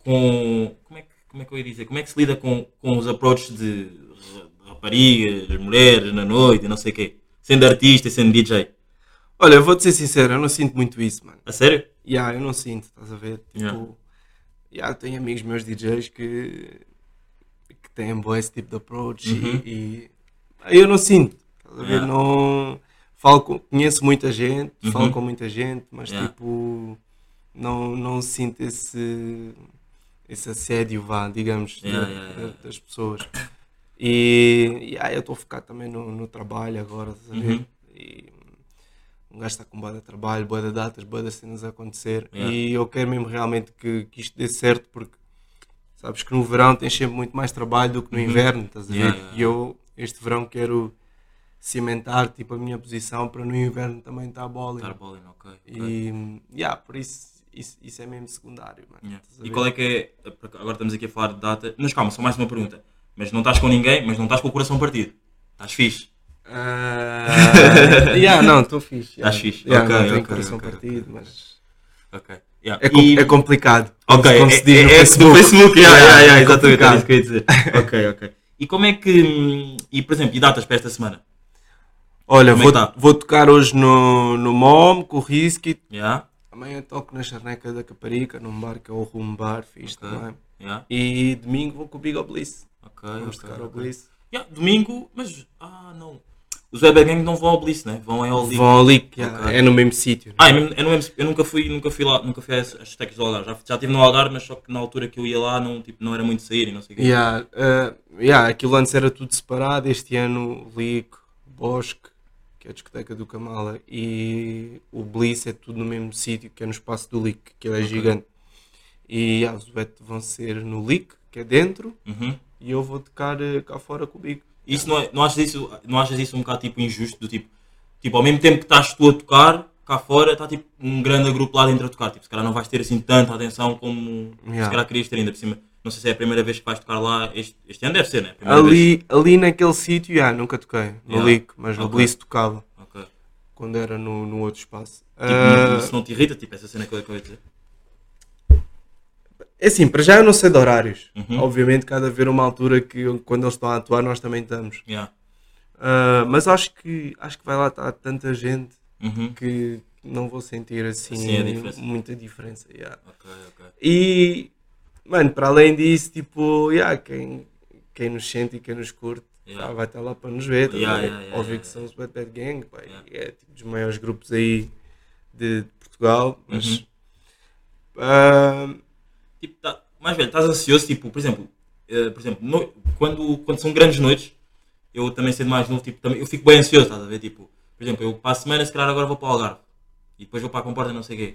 com. Como é que, como é que eu ia dizer? Como é que se lida com, com os approaches de ra- raparigas, mulheres na noite não sei o quê? Sendo artista e sendo DJ.
Olha, eu vou-te ser sincero, eu não sinto muito isso, mano.
A sério?
Yeah, eu não sinto, estás a ver? Tipo,
Yeah.
yeah, tenho amigos meus DJs que, que têm bom esse tipo de approach
Uhum.
e, e eu não sinto, estás a ver?
Yeah.
Não, falo com, conheço muita gente,
Uhum.
falo com muita gente, mas
Yeah.
tipo, não, não sinto esse, esse assédio, vá, digamos,
Yeah,
da-
yeah,
da-
yeah.
das pessoas. E yeah, eu estou a focar também no, no trabalho agora, estás a ver?
Uhum.
E, um gajo está com boa de trabalho, boa de datas, boa de cenas a acontecer e eu quero mesmo realmente que, que isto dê certo porque sabes que no verão tens sempre muito mais trabalho do que no inverno, estás a ver?
Uhum.
E eu este verão quero cimentar tipo a minha posição para no inverno também estar a bola.
Estar bowling, ok.
E yeah, por isso, isso, isso é mesmo secundário, mano.
Yeah.
estás a
E qual é que é. Agora estamos aqui a falar de data. Mas calma, só mais uma pergunta. Mas não estás com ninguém, mas não estás com o coração partido. Estás fixe.
Ah, yeah, não, estou fixe.
Estás
yeah.
fixe.
Yeah,
Ok,
não tenho
ok,
coração
ok,
partido,
ok.
mas
Ok. Yeah.
é, com-
E-
é complicado.
Ok, é,
no
é- é
Facebook.
do Facebook, yeah,
Yeah,
yeah, yeah,
é
exatamente,
complicado.
isso que eu ia dizer. ok, ok. E como é que. E por exemplo, e datas para esta semana?
Olha,
Como é
vou,
tá?
vou tocar hoje no, no MOM com o Risky.
Yeah?
Amanhã toco na Charneca da Caparica, num bar que é o Rumo Bar, fixe
Ok.
também.
Yeah?
E domingo vou com o Big Bliss.
Ok,
Vamos
ok,
tocar ao
ok.
Bliss.
Yeah, domingo, mas. Ah, não. Os Web Gang não vão ao Bliss, né? Vão ao League.
Vão que yeah,
Ok.
é no mesmo sítio.
Ah, é mesmo- é no mesmo- eu nunca fui, nunca fui lá, nunca fui às às tecas do Algarve. Já, já estive no Algarve, mas só que na altura que eu ia lá não, tipo, não era muito sair e não sei o.
Yeah, uh, yeah, aquilo antes era tudo separado. Este ano, Lico, Bosque, que é a discoteca do Kamala, e o Bliss é tudo no mesmo sítio, que é no espaço do Lick, que ele é gigante. E yeah, os Wet vão ser no Lick, que é dentro,
Uhum.
e eu vou tocar uh, cá fora com o Big.
Isso não, é, não, achas isso, não achas isso um bocado tipo injusto? Do tipo, tipo, ao mesmo tempo que estás tu a tocar, cá fora está tipo um grande grupo lá dentro a tocar. Tipo, se calhar não vais ter assim tanta atenção como se
Yeah.
calhar querias ter ainda por cima. Não sei se é a primeira vez que vais tocar lá. Este, este ano deve ser, né? Primeira vez.
Ali, ali naquele sítio, yeah, nunca toquei, no
Yeah.
Lick, mas no
Ok.
Bliss tocava,
Ok.
quando era no, no outro espaço.
Tipo,
Ah,
se não te irrita, tipo, essa cena que eu, ia dizer.
É assim, para já eu não sei de horários.
Uhum.
Obviamente, cada haver uma altura que quando eles estão a atuar, nós também estamos.
Yeah.
Ah, mas acho que, acho que vai lá estar tanta gente
Uhum.
que não vou sentir assim
Sim, a diferença.
muita diferença. yeah.
Ok, ok.
E, mano, para além disso, tipo, yeah, quem, quem nos sente e quem nos curte
Yeah.
vai estar lá para nos ver. tá
Yeah, yeah,
Óbvio que são os Bad Bad Gang, pá, é tipo dos maiores grupos aí de, de Portugal. Mas,
Uhum.
ah,
Tipo, tá, mais velho, estás ansioso, tipo, por exemplo, eh, por exemplo no- quando, quando são grandes noites, eu também sendo mais novo, tipo, também, eu fico bem ansioso, estás a ver? Tipo, por exemplo, eu para a semana, se calhar agora vou para o Algarve. E depois vou para a Comporta, não sei o quê.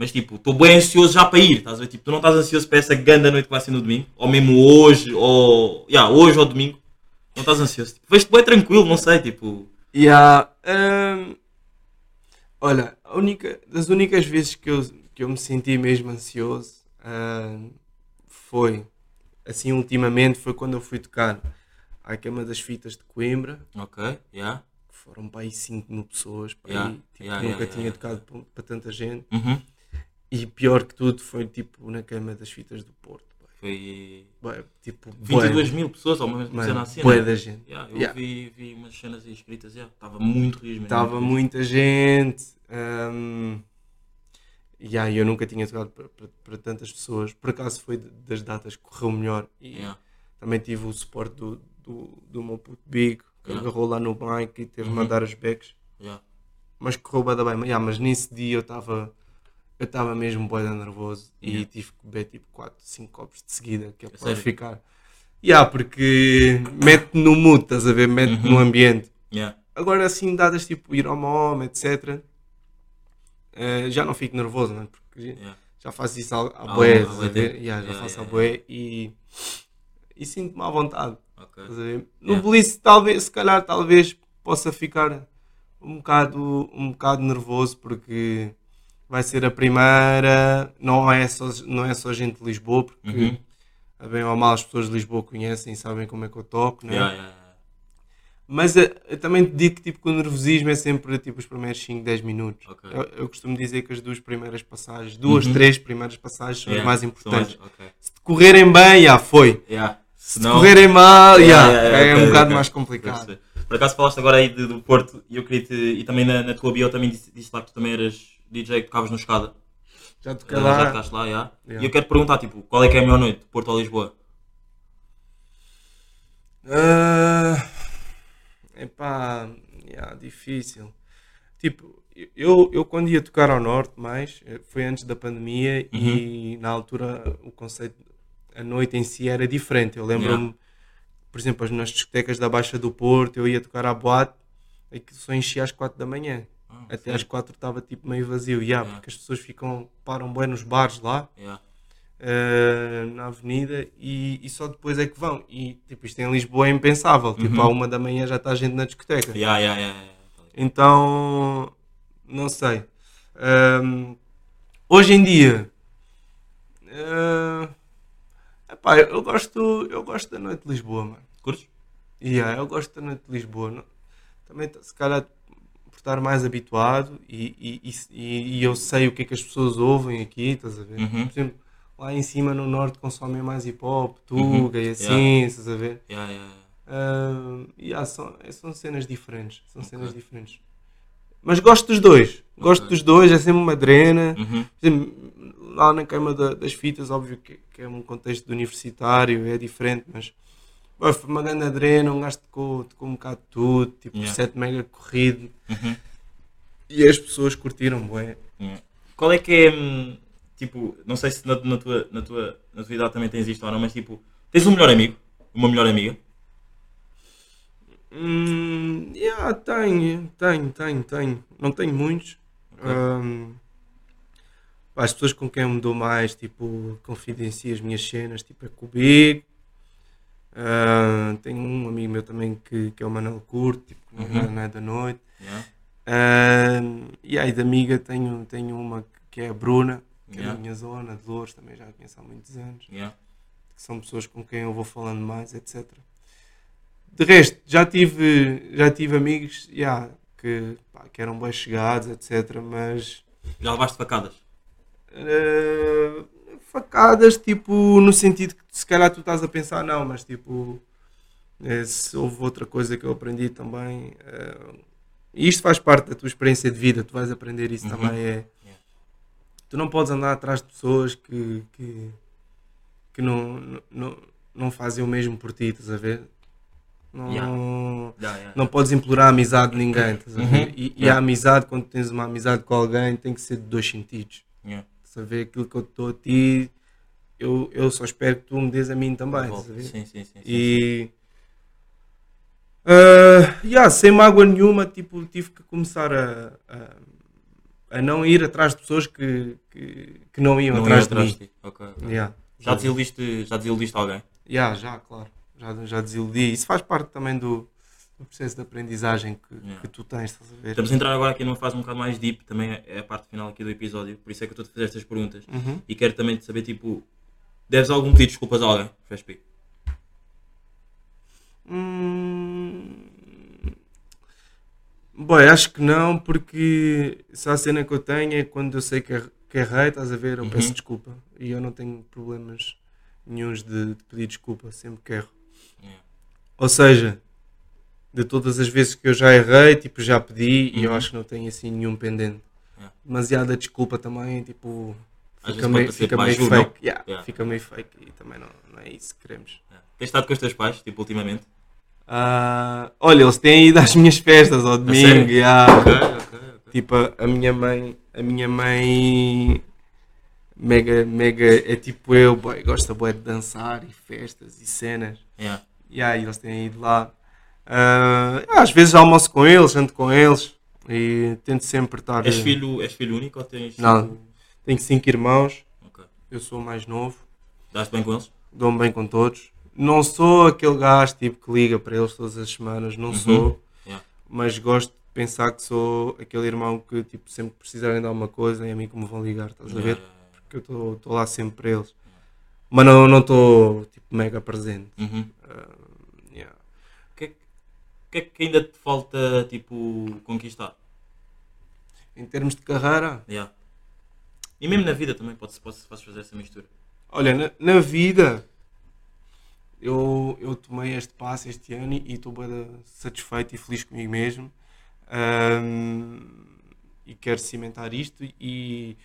Mas tipo, estou bem ansioso já para ir, estás a ver? Tipo, tu não estás ansioso para essa grande noite que vai ser no domingo? Ou mesmo hoje, ou... Yeah, hoje ou domingo. Não estás ansioso? Tipo, Vejo-te bem tranquilo, não sei, tipo...
Yeah, hum, olha, a única, das únicas vezes que eu, que eu me senti mesmo ansioso hum, foi, assim, ultimamente, foi quando eu fui tocar à queima das fitas de Coimbra,
Ok, yeah.
foram para aí 5 mil pessoas, para
Yeah,
aí, tipo,
yeah,
nunca tinha tocado para, para tanta gente.
Uhum.
E pior que tudo foi tipo na queima das fitas do Porto.
Foi
Bué, tipo,
22
bué,
mil pessoas, ou uma cena assim,
bué
né?
da gente.
Yeah, eu
Yeah.
Vi, vi umas cenas aí escritas, yeah. estava muito rijo.
Estava muita gente. e aí eu nunca tinha tocado para, para- para tantas pessoas. Por acaso foi das datas que correu melhor. E
Yeah.
também tive o suporte do, do, do meu puto Big, que
Yeah.
agarrou lá no mic e teve-me
Uhum.
a dar os.
Yeah.
Mas correu bem. Mas, yeah, mas nesse dia eu estava. Eu estava mesmo boeda nervoso e
Yeah.
tive que beber tipo 4, 5 copos de seguida, que é para ficar. Yeah, porque mete no mood, estás a ver? Mete
Uhum.
no ambiente.
Yeah.
Agora, assim, dadas tipo ir ao MOM, etc., eh, já não fico nervoso, mano, porque
Yeah.
já faço isso à, boé, a
tempo.
Yeah, já faço
yeah,
boé e, e sinto-me à vontade.
Ok.
Estás a ver? No. Bliss, talvez, se calhar, talvez possa ficar um bocado, um bocado nervoso porque vai ser a primeira, não é só, não é só gente de Lisboa, porque
Uhum.
a bem ou mal as pessoas de Lisboa conhecem e sabem como é que eu toco, né?
Yeah, yeah, yeah.
Mas eh, eu também te digo que tipo, que o nervosismo é sempre tipo, os primeiros 5, 10 minutos.
Ok.
Eu, eu costumo dizer que as duas primeiras passagens, duas,
Uhum.
três primeiras passagens são
Yeah,
as mais importantes.
mais- ok.
Se correrem bem, já foi.
Se não-
correrem mal,
Yeah,
é
ok,
um bocado mais complicado.
Por acaso falaste agora aí de- do Porto e eu queria te, e também na, na tua bio também disse, disse lá que tu também eras DJ que tocavas no escada.
Já toquei lá.
Já tocaste lá, yeah.
Yeah.
E eu quero te perguntar, tipo, qual é que é a melhor noite, Porto ou Lisboa?
Ah, epá, yeah, difícil. Tipo, eu, eu quando ia tocar ao norte mais, eh, foi antes da pandemia e na altura o conceito, a noite em si era diferente. Eu lembro-me, por exemplo, as- nas discotecas da Baixa do Porto, eu ia tocar à boate e que só enchia às 4 da manhã.
Ah,
Até
sério?
às 4 estava tipo meio vazio. Yeah,
Yeah.
Porque as pessoas ficam, param bem nos bares lá.
Yeah.
eh, na avenida e, e só depois é que vão. E tipo, isto em Lisboa é impensável. Tipo,
Uhum.
à uma da manhã já está gente na discoteca.
Yeah, yeah, yeah.
Então, não sei. Ahm, hoje em dia, ah, epá, eu, gosto, eu gosto da noite de Lisboa, mano.
Curtes?
Yeah, eu gosto da noite de Lisboa. Não- Também, se calhar, por estar mais habituado e, e, e, e- eu sei o que é que as pessoas ouvem aqui, estás a ver?
Uhum.
Por exemplo, lá em cima no norte consomem mais hip hop,
Uhum.
tuga e assim,
Yeah.
estás a ver?
Yeah, yeah, yeah.
Ah, yeah, são, são cenas diferentes. São cenas diferentes. Mas gosto dos dois. Gosto
Ok.
dos dois, é sempre uma drena.
Uhum.
Exemplo, lá na queima da- das fitas, óbvio que, que é um contexto universitário, é diferente, mas uma grande adrena, um gajo tocou, tocou um bocado de tudo, tipo
Yeah.
7 mega corrido
Uhum.
e as pessoas curtiram, bué.
Yeah. Qual é que é, hum, tipo, não sei se na, na tua, na, tua, na tua idade também tens isto ou não, mas tipo, tens um melhor amigo, uma melhor amiga?
Hum, yeah, tenho, tenho, tenho, tenho. Não tenho muitos.
Ok.
Hum, pá, as pessoas com quem eu me dou mais, tipo, confidencio as minhas cenas, tipo, é com Hum, tenho um amigo meu também que, que é o Manuel Curto, tipo, que não é-
Uhum.
não é da noite.
Yeah.
Hum, e aí de amiga tenho, tenho uma que é a Bruna, que é
Yeah.
da minha zona, de Louros, também já a conheço há muitos anos
Yeah.
que são pessoas com quem eu vou falando mais, etc. De resto, já tive, já tive amigos yeah, que, pá, que eram bem chegados, etc. Mas
Já levaste facadas?
eh, facadas, tipo, no sentido que se calhar tu estás a pensar, não, mas tipo, eh, se houve outra coisa que eu aprendi também. eh, e isto faz parte da tua experiência de vida, tu vais aprender isso
Uhum.
também. É, tu não podes andar atrás de pessoas que, que, que não, não- não, não fazem o mesmo por ti, estás a ver? Não,
Yeah. Yeah, yeah.
não podes implorar a amizade de ninguém, estás a ver?
Uhum.
E, e a amizade, quando tens uma amizade com alguém, tem que ser de dois sentidos. Ver aquilo que eu dou a ti, eu, eu só espero que tu me dês a mim também, ver?
Sim, sim, sim. sim,
E Ah, yeah, sem mágoa nenhuma, tipo, tive que começar a, a, a não ir atrás de pessoas que, que, que não iam
Não
atrás,
ia atrás
de
de
mim.
ti. Ok, ok.
Yeah.
Já desiludiste, já desiludiste alguém?
Yeah, já, claro. Já, já desiludi. Isso faz parte também do, do processo de aprendizagem que,
Yeah.
que tu tens, estás a ver?
Estamos a entrar agora aqui numa fase um bocado mais deep, também é- é a parte final aqui do episódio, por isso é que eu estou a fazer estas perguntas.
Uhum.
E quero também saber, tipo, deves algum pedido de desculpas a alguém? FSP.
Hum... Bom, acho que não, porque se há cena que eu tenho é quando eu sei que, er- que errei, estás a ver, eu peço
Uhum.
desculpa. E eu não tenho problemas nenhuns de, de pedir desculpa sempre que erro.
Yeah.
Ou seja, de todas as vezes que eu já errei, tipo, já pedi e eu
Uhum.
acho que não tenho assim nenhum pendente.
Yeah.
Demasiada desculpa também, tipo, fica meio, fica meio fake. Yeah,
Yeah.
Fica meio fake e também não, não é isso que queremos.
Yeah. Tens estado com os teus pais, tipo, ultimamente?
Ah, olha, eles têm ido às minhas festas ao domingo. yeah.
Ok, ok, ok.
Tipo, a- minha mãe, a minha mãe mega, mega é tipo eu, boy, gosta boy, de dançar e festas e cenas.
Yeah.
E aí eles têm ido lá. Ah, às vezes almoço com eles, janto com eles e tento sempre estar.
És, filho, és filho único ou tens.
Não. Tenho cinco irmãos,
Ok.
eu sou o mais novo,
Dás-te bem com eles?
dou-me bem com todos. Não sou aquele gajo tipo que liga para eles todas as semanas, não sou.
Yeah.
mas gosto de pensar que sou aquele irmão que tipo, sempre que precisarem de alguma coisa é a mim que me vão ligar, estás a ver?
Yeah, yeah,
Porque eu estou lá sempre para eles. Mas não não estou tipo, mega presente.
yeah. Uhum.
Yeah.
O que, é que, o que é que ainda te falta, tipo, conquistar?
Em termos de carreira,
Yeah. E mesmo na vida também, pode-se pode podes fazer essa mistura.
olha, na, na vida eu, eu tomei este passo este ano e estou bem satisfeito e feliz comigo mesmo. Ahm, e quero cimentar isto e,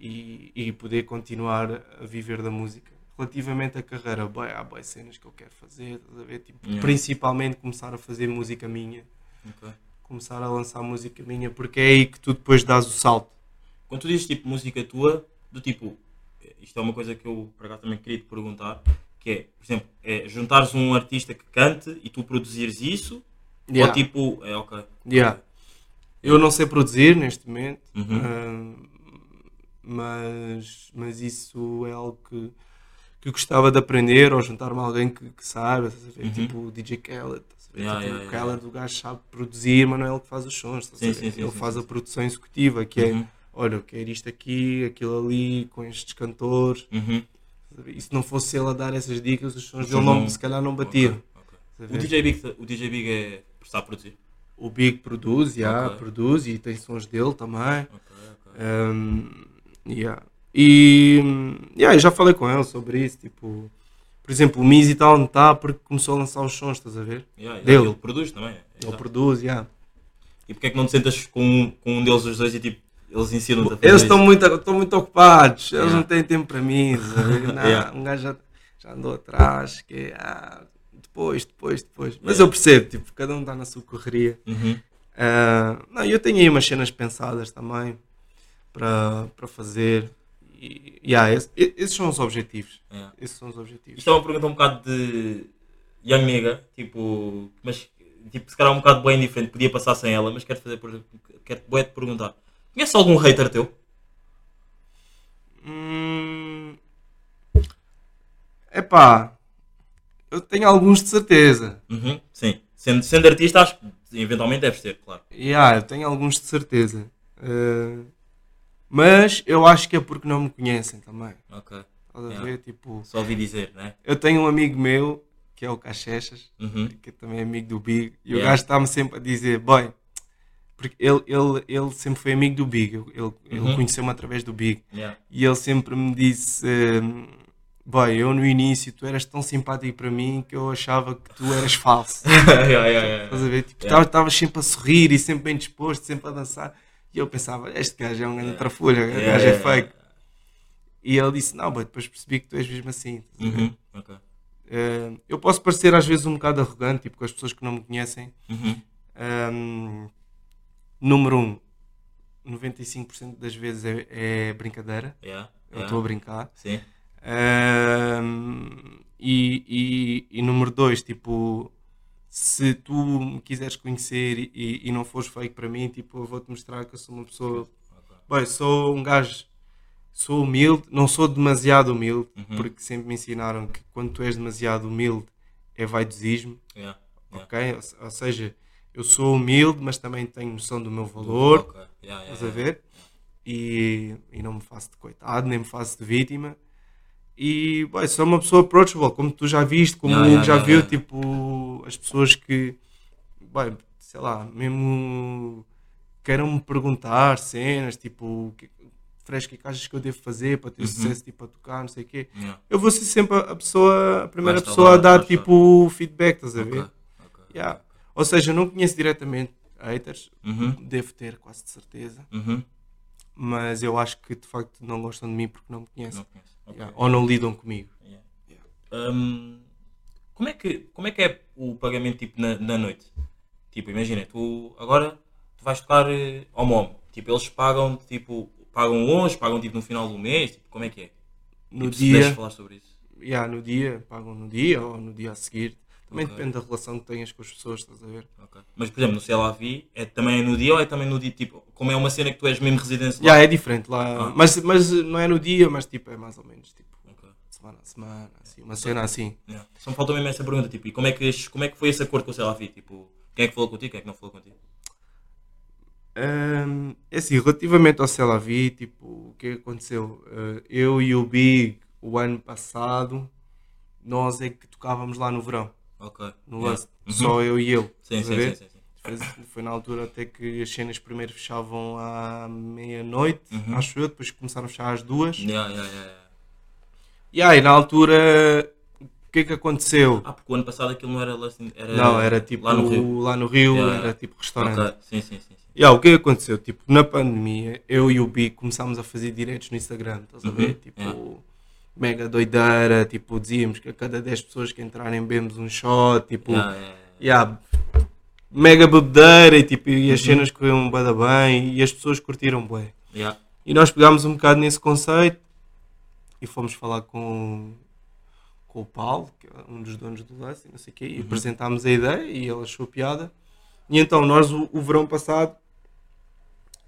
e, e poder continuar a viver da música. Relativamente à carreira, bem, há boas cenas que eu quero fazer, estás a ver? Tipo,
Yeah.
principalmente começar a fazer música minha,
Ok.
começar a lançar música minha, porque é aí que tu depois dás o salto.
Quando tu dizes tipo música tua, do tipo, isto é uma coisa que eu por acaso também queria te perguntar, que é, por exemplo, é juntares um artista que cante e tu produzires isso,
Yeah.
ou tipo, é ok.
Yeah. Eu não sei produzir neste momento,
Uhum.
ahm, mas, mas isso é algo que, que eu gostava de aprender ou juntar-me a alguém que, que a ver?
Uhum.
tipo o DJ Khaled. a?
Yeah,
Tipo,
yeah,
o
yeah,
Khaled, o gajo sabe produzir, mas não é ele que faz os sons. a
Sim, sim, sim,
ele faz a produção executiva, que é
Uhum.
olha, eu quero isto aqui, aquilo ali, com estes cantores.
Uhum.
a? E se não fosse ele a dar essas dicas, os sons dele não, se calhar não batiam.
Ok, ok.
estás a
O? DJ Big, o DJ Big é sabe produzir.
O Big produz, yeah,
Ok.
produz e tem sons dele também. Um, yeah. E eu já falei com ele sobre isso. Tipo, por exemplo, o Miz e tal não está porque começou a lançar os sons, estás a ver?
Yeah, yeah,
dele.
Ele produz também.
Ele
exato.
produz, yeah.
E porque é que não te sentas com, um- com um deles os dois e tipo, eles ensinam-te a fazer
Eles estão muito, estão muito ocupados, eles
Yeah.
não têm tempo para mim. Não. Um gajo já, já andou atrás, que é, ah, depois, depois, depois. Mas eu percebo, tipo, cada um está na sua correria.
Uhum.
Ah, não, eu tenho aí umas cenas pensadas também para, para fazer. E yeah, esse- esses são os objetivos.
Yeah.
Esses são os objetivos.
Isto é uma pergunta um bocado de Young Nigga, tipo, mas tipo, se calhar um bocado bem diferente, podia passar sem ela, mas quero fazer, por exemplo, quero te perguntar. Conhece algum hater teu?
Hum... Epá, eu tenho alguns de certeza.
Uhum, sim. Sendo, sendo artista, acho que eventualmente deves ter, claro.
Yeah, eu tenho alguns de certeza. Uh, mas eu acho que é porque não me conhecem também.
Ok.
Estás a
Yeah.
ver? Tipo,
Só ouvi dizer, né?
eu tenho um amigo meu que é o Cachechas,
Uhum.
que também é amigo do Big, e o
Yeah.
gajo está-me sempre a dizer: Boy, porque ele, ele, ele sempre foi amigo do Big, ele, ele- ele
Uhum.
conheceu-me através do Big.
Yeah.
E ele sempre me disse: hum, Boy, eu no início tu eras tão simpático para mim que eu achava que tu eras falso.
yeah, yeah, yeah.
Estás a ver? Tipo,
Yeah.
estavas sempre a sorrir e sempre bem disposto, sempre a dançar. E eu pensava: Este gajo é um grande trafulha, este
Yeah,
gajo é
yeah,
fake. E ele disse: Não, boy, depois percebi que tu és mesmo assim.
Uhum. Ok.
Uh, eu posso parecer às vezes um bocado arrogante, tipo, com as pessoas que não me conhecem.
Uhum.
Um, número 1, um, 95% das vezes é, é brincadeira.
Yeah.
Eu
yeah.
estou a brincar.
Sim.
Um, e, e, e número 2, tipo, se tu me quiseres conhecer e, e não fores fake para mim, tipo, eu vou-te mostrar que eu sou uma pessoa. Bem, sou um gajo. Sou humilde, não sou demasiado humilde,
Uhum.
porque sempre me ensinaram que quando tu és demasiado humilde é vaidosismo,
Yeah. yeah.
ok? Ou, ou seja, eu sou humilde, mas também tenho noção do meu valor,
Ok. Yeah,
estás a ver? E, e não me faço de coitado, nem me faço de vítima. E, sou uma pessoa approachable, como tu já viste, como
Yeah,
o Hugo
yeah,
já
yeah,
viu, tipo, as pessoas que, bem, sei lá, mesmo queiram me perguntar cenas, tipo, que, Fresh, o que achas que eu devo fazer para ter
Uhum.
sucesso, tipo, a tocar, não sei o quê.
Yeah.
Eu vou ser sempre a pessoa, a primeira
estar
pessoa
lá,
a dar, tipo, feedback, estás a ver?
ok.
Yeah. Ou seja, eu não conheço diretamente haters,
Uhum.
devo ter quase de certeza,
Uhum.
mas eu acho que de facto não gostam de mim porque não me conhecem.
Não conheço. Ok.
Yeah. Ou não lidam comigo.
Hum, como, é que, como é que é o pagamento tipo, na, na noite? Tipo, imagina, tu agora tu vais tocar eh, ao MOM. Tipo, eles pagam, tipo, pagam hoje, pagam tipo no final do mês, tipo, como é que é?
No
tipo, se
dia,
falar sobre isso.
yeah, no dia, pagam no dia ou no dia a seguir. Também
Ok.
depende da relação que tenhas com as pessoas, estás a ver?
Ok. Mas, por exemplo, no CLAV, é também é no dia ou é também no dia, tipo, como é uma cena que tu és mesmo residente lá?
Yeah, é diferente lá,
Ah.
mas, mas não é no dia, mas tipo é mais ou menos tipo. Semana a semana, assim, uma cena assim.
Yeah. Só me faltou mesmo essa pergunta, tipo, e como é que, como é que foi esse acordo com o CLAV? Tipo, quem é que falou contigo, quem é que não falou contigo?
Hum, é assim, relativamente ao Celavi, tipo, o que aconteceu? Uh, eu e o Big, o ano passado, nós é que tocávamos lá no verão,
Ok.
no
Yeah.
Lust,
Uhum.
só eu e ele.
Sim, sim, sim, sim, sim.
Foi, na altura até que as cenas primeiro fechavam à meia-noite,
Uhum.
acho eu, depois começaram a fechar às duas.
Yeah, yeah.
E aí, na altura, o que é que aconteceu?
Ah, porque o ano passado aquilo não era lá assim, era
Não, era tipo
lá no Rio.
lá no Rio,
Yeah,
era tipo restaurante.
Ok, sim, sim, sim. sim.
Yeah, o que é que aconteceu? Tipo, na pandemia, eu e o Bi começámos a fazer diretos no Instagram, estás a ver?
Uhum,
Tipo,
yeah.
mega doideira, tipo, dizíamos que a cada 10 pessoas que entrarem bebemos um shot, tipo,
Yeah, yeah,
mega bebedeira e, tipo, e as
Uhum.
cenas corriam bada bem e as pessoas curtiram bem.
Yeah.
E nós pegámos um bocado nesse conceito e fomos falar com, com o Paulo, que é um dos donos do Lance, não sei o quê, e apresentámos a ideia e ele achou piada. E então nós, o, o verão passado,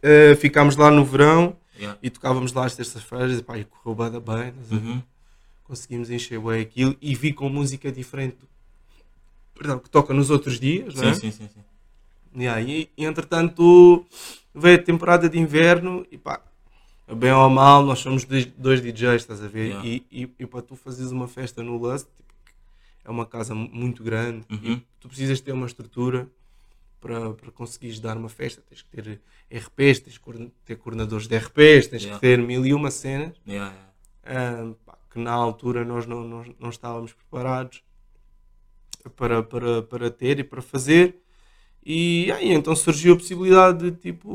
eh, ficámos lá no verão
Yeah.
e tocávamos lá às terças-feiras e pá, e correu bada bem?
Uhum.
conseguimos encher bem aquilo e vi com música diferente perdão, que toca nos outros dias, não
Sim,
é?
sim, sim, sim.
Yeah, e, e entretanto veio a temporada de inverno e pá, bem ou mal, nós somos dois, DJs, estás a ver?
Yeah.
E, e, e para tu fazeres uma festa no Lust, tipo, é uma casa mu- muito grande
Uhum.
e tu precisas ter uma estrutura para, para conseguires dar uma festa. Tens que ter RPs, tens que ter coordenadores de RPs, tens
Yeah.
que ter mil e uma cenas
Yeah,
ah, pá, que na altura nós não, não, não estávamos preparados para, para, para ter e para fazer. E aí então surgiu a possibilidade de tipo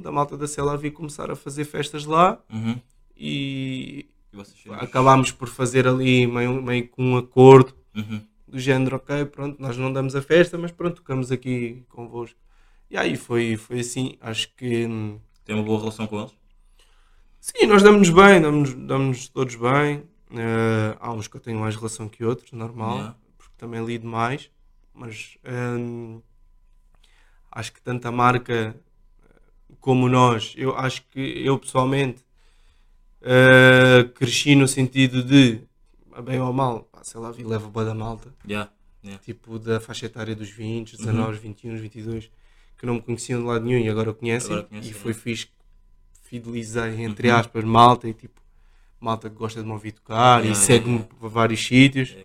da malta da Cela vir começar a fazer festas lá
Uhum.
e
E
acabámos por fazer ali meio, meio com um acordo
Uhum.
do género, ok, pronto, nós não damos a festa, mas pronto, tocamos aqui convosco. E aí foi, foi assim, acho que hum,
Tem uma boa relação com eles?
Sim, nós damos-nos bem, damos-nos damos todos bem. Eh, há uns que eu tenho mais relação que outros, normal,
Yeah.
porque também lido mais. Mas hum, acho que tanto a marca como nós, eu acho que eu pessoalmente eh, cresci no sentido de, bem ou mal, pá, sei lá, vi leva boa da malta,
Yeah. yeah.
tipo da faixa etária dos
Uhum.
20, 19, 21, 22, que não me conheciam de lado nenhum e agora conhecem.
Agora conhecem,
e foi
é.
fixe, fidelizei, entre
Uhum.
aspas, malta e tipo, malta que gosta de me ouvir tocar e
Yeah,
segue-me
yeah,
para vários sítios.
É.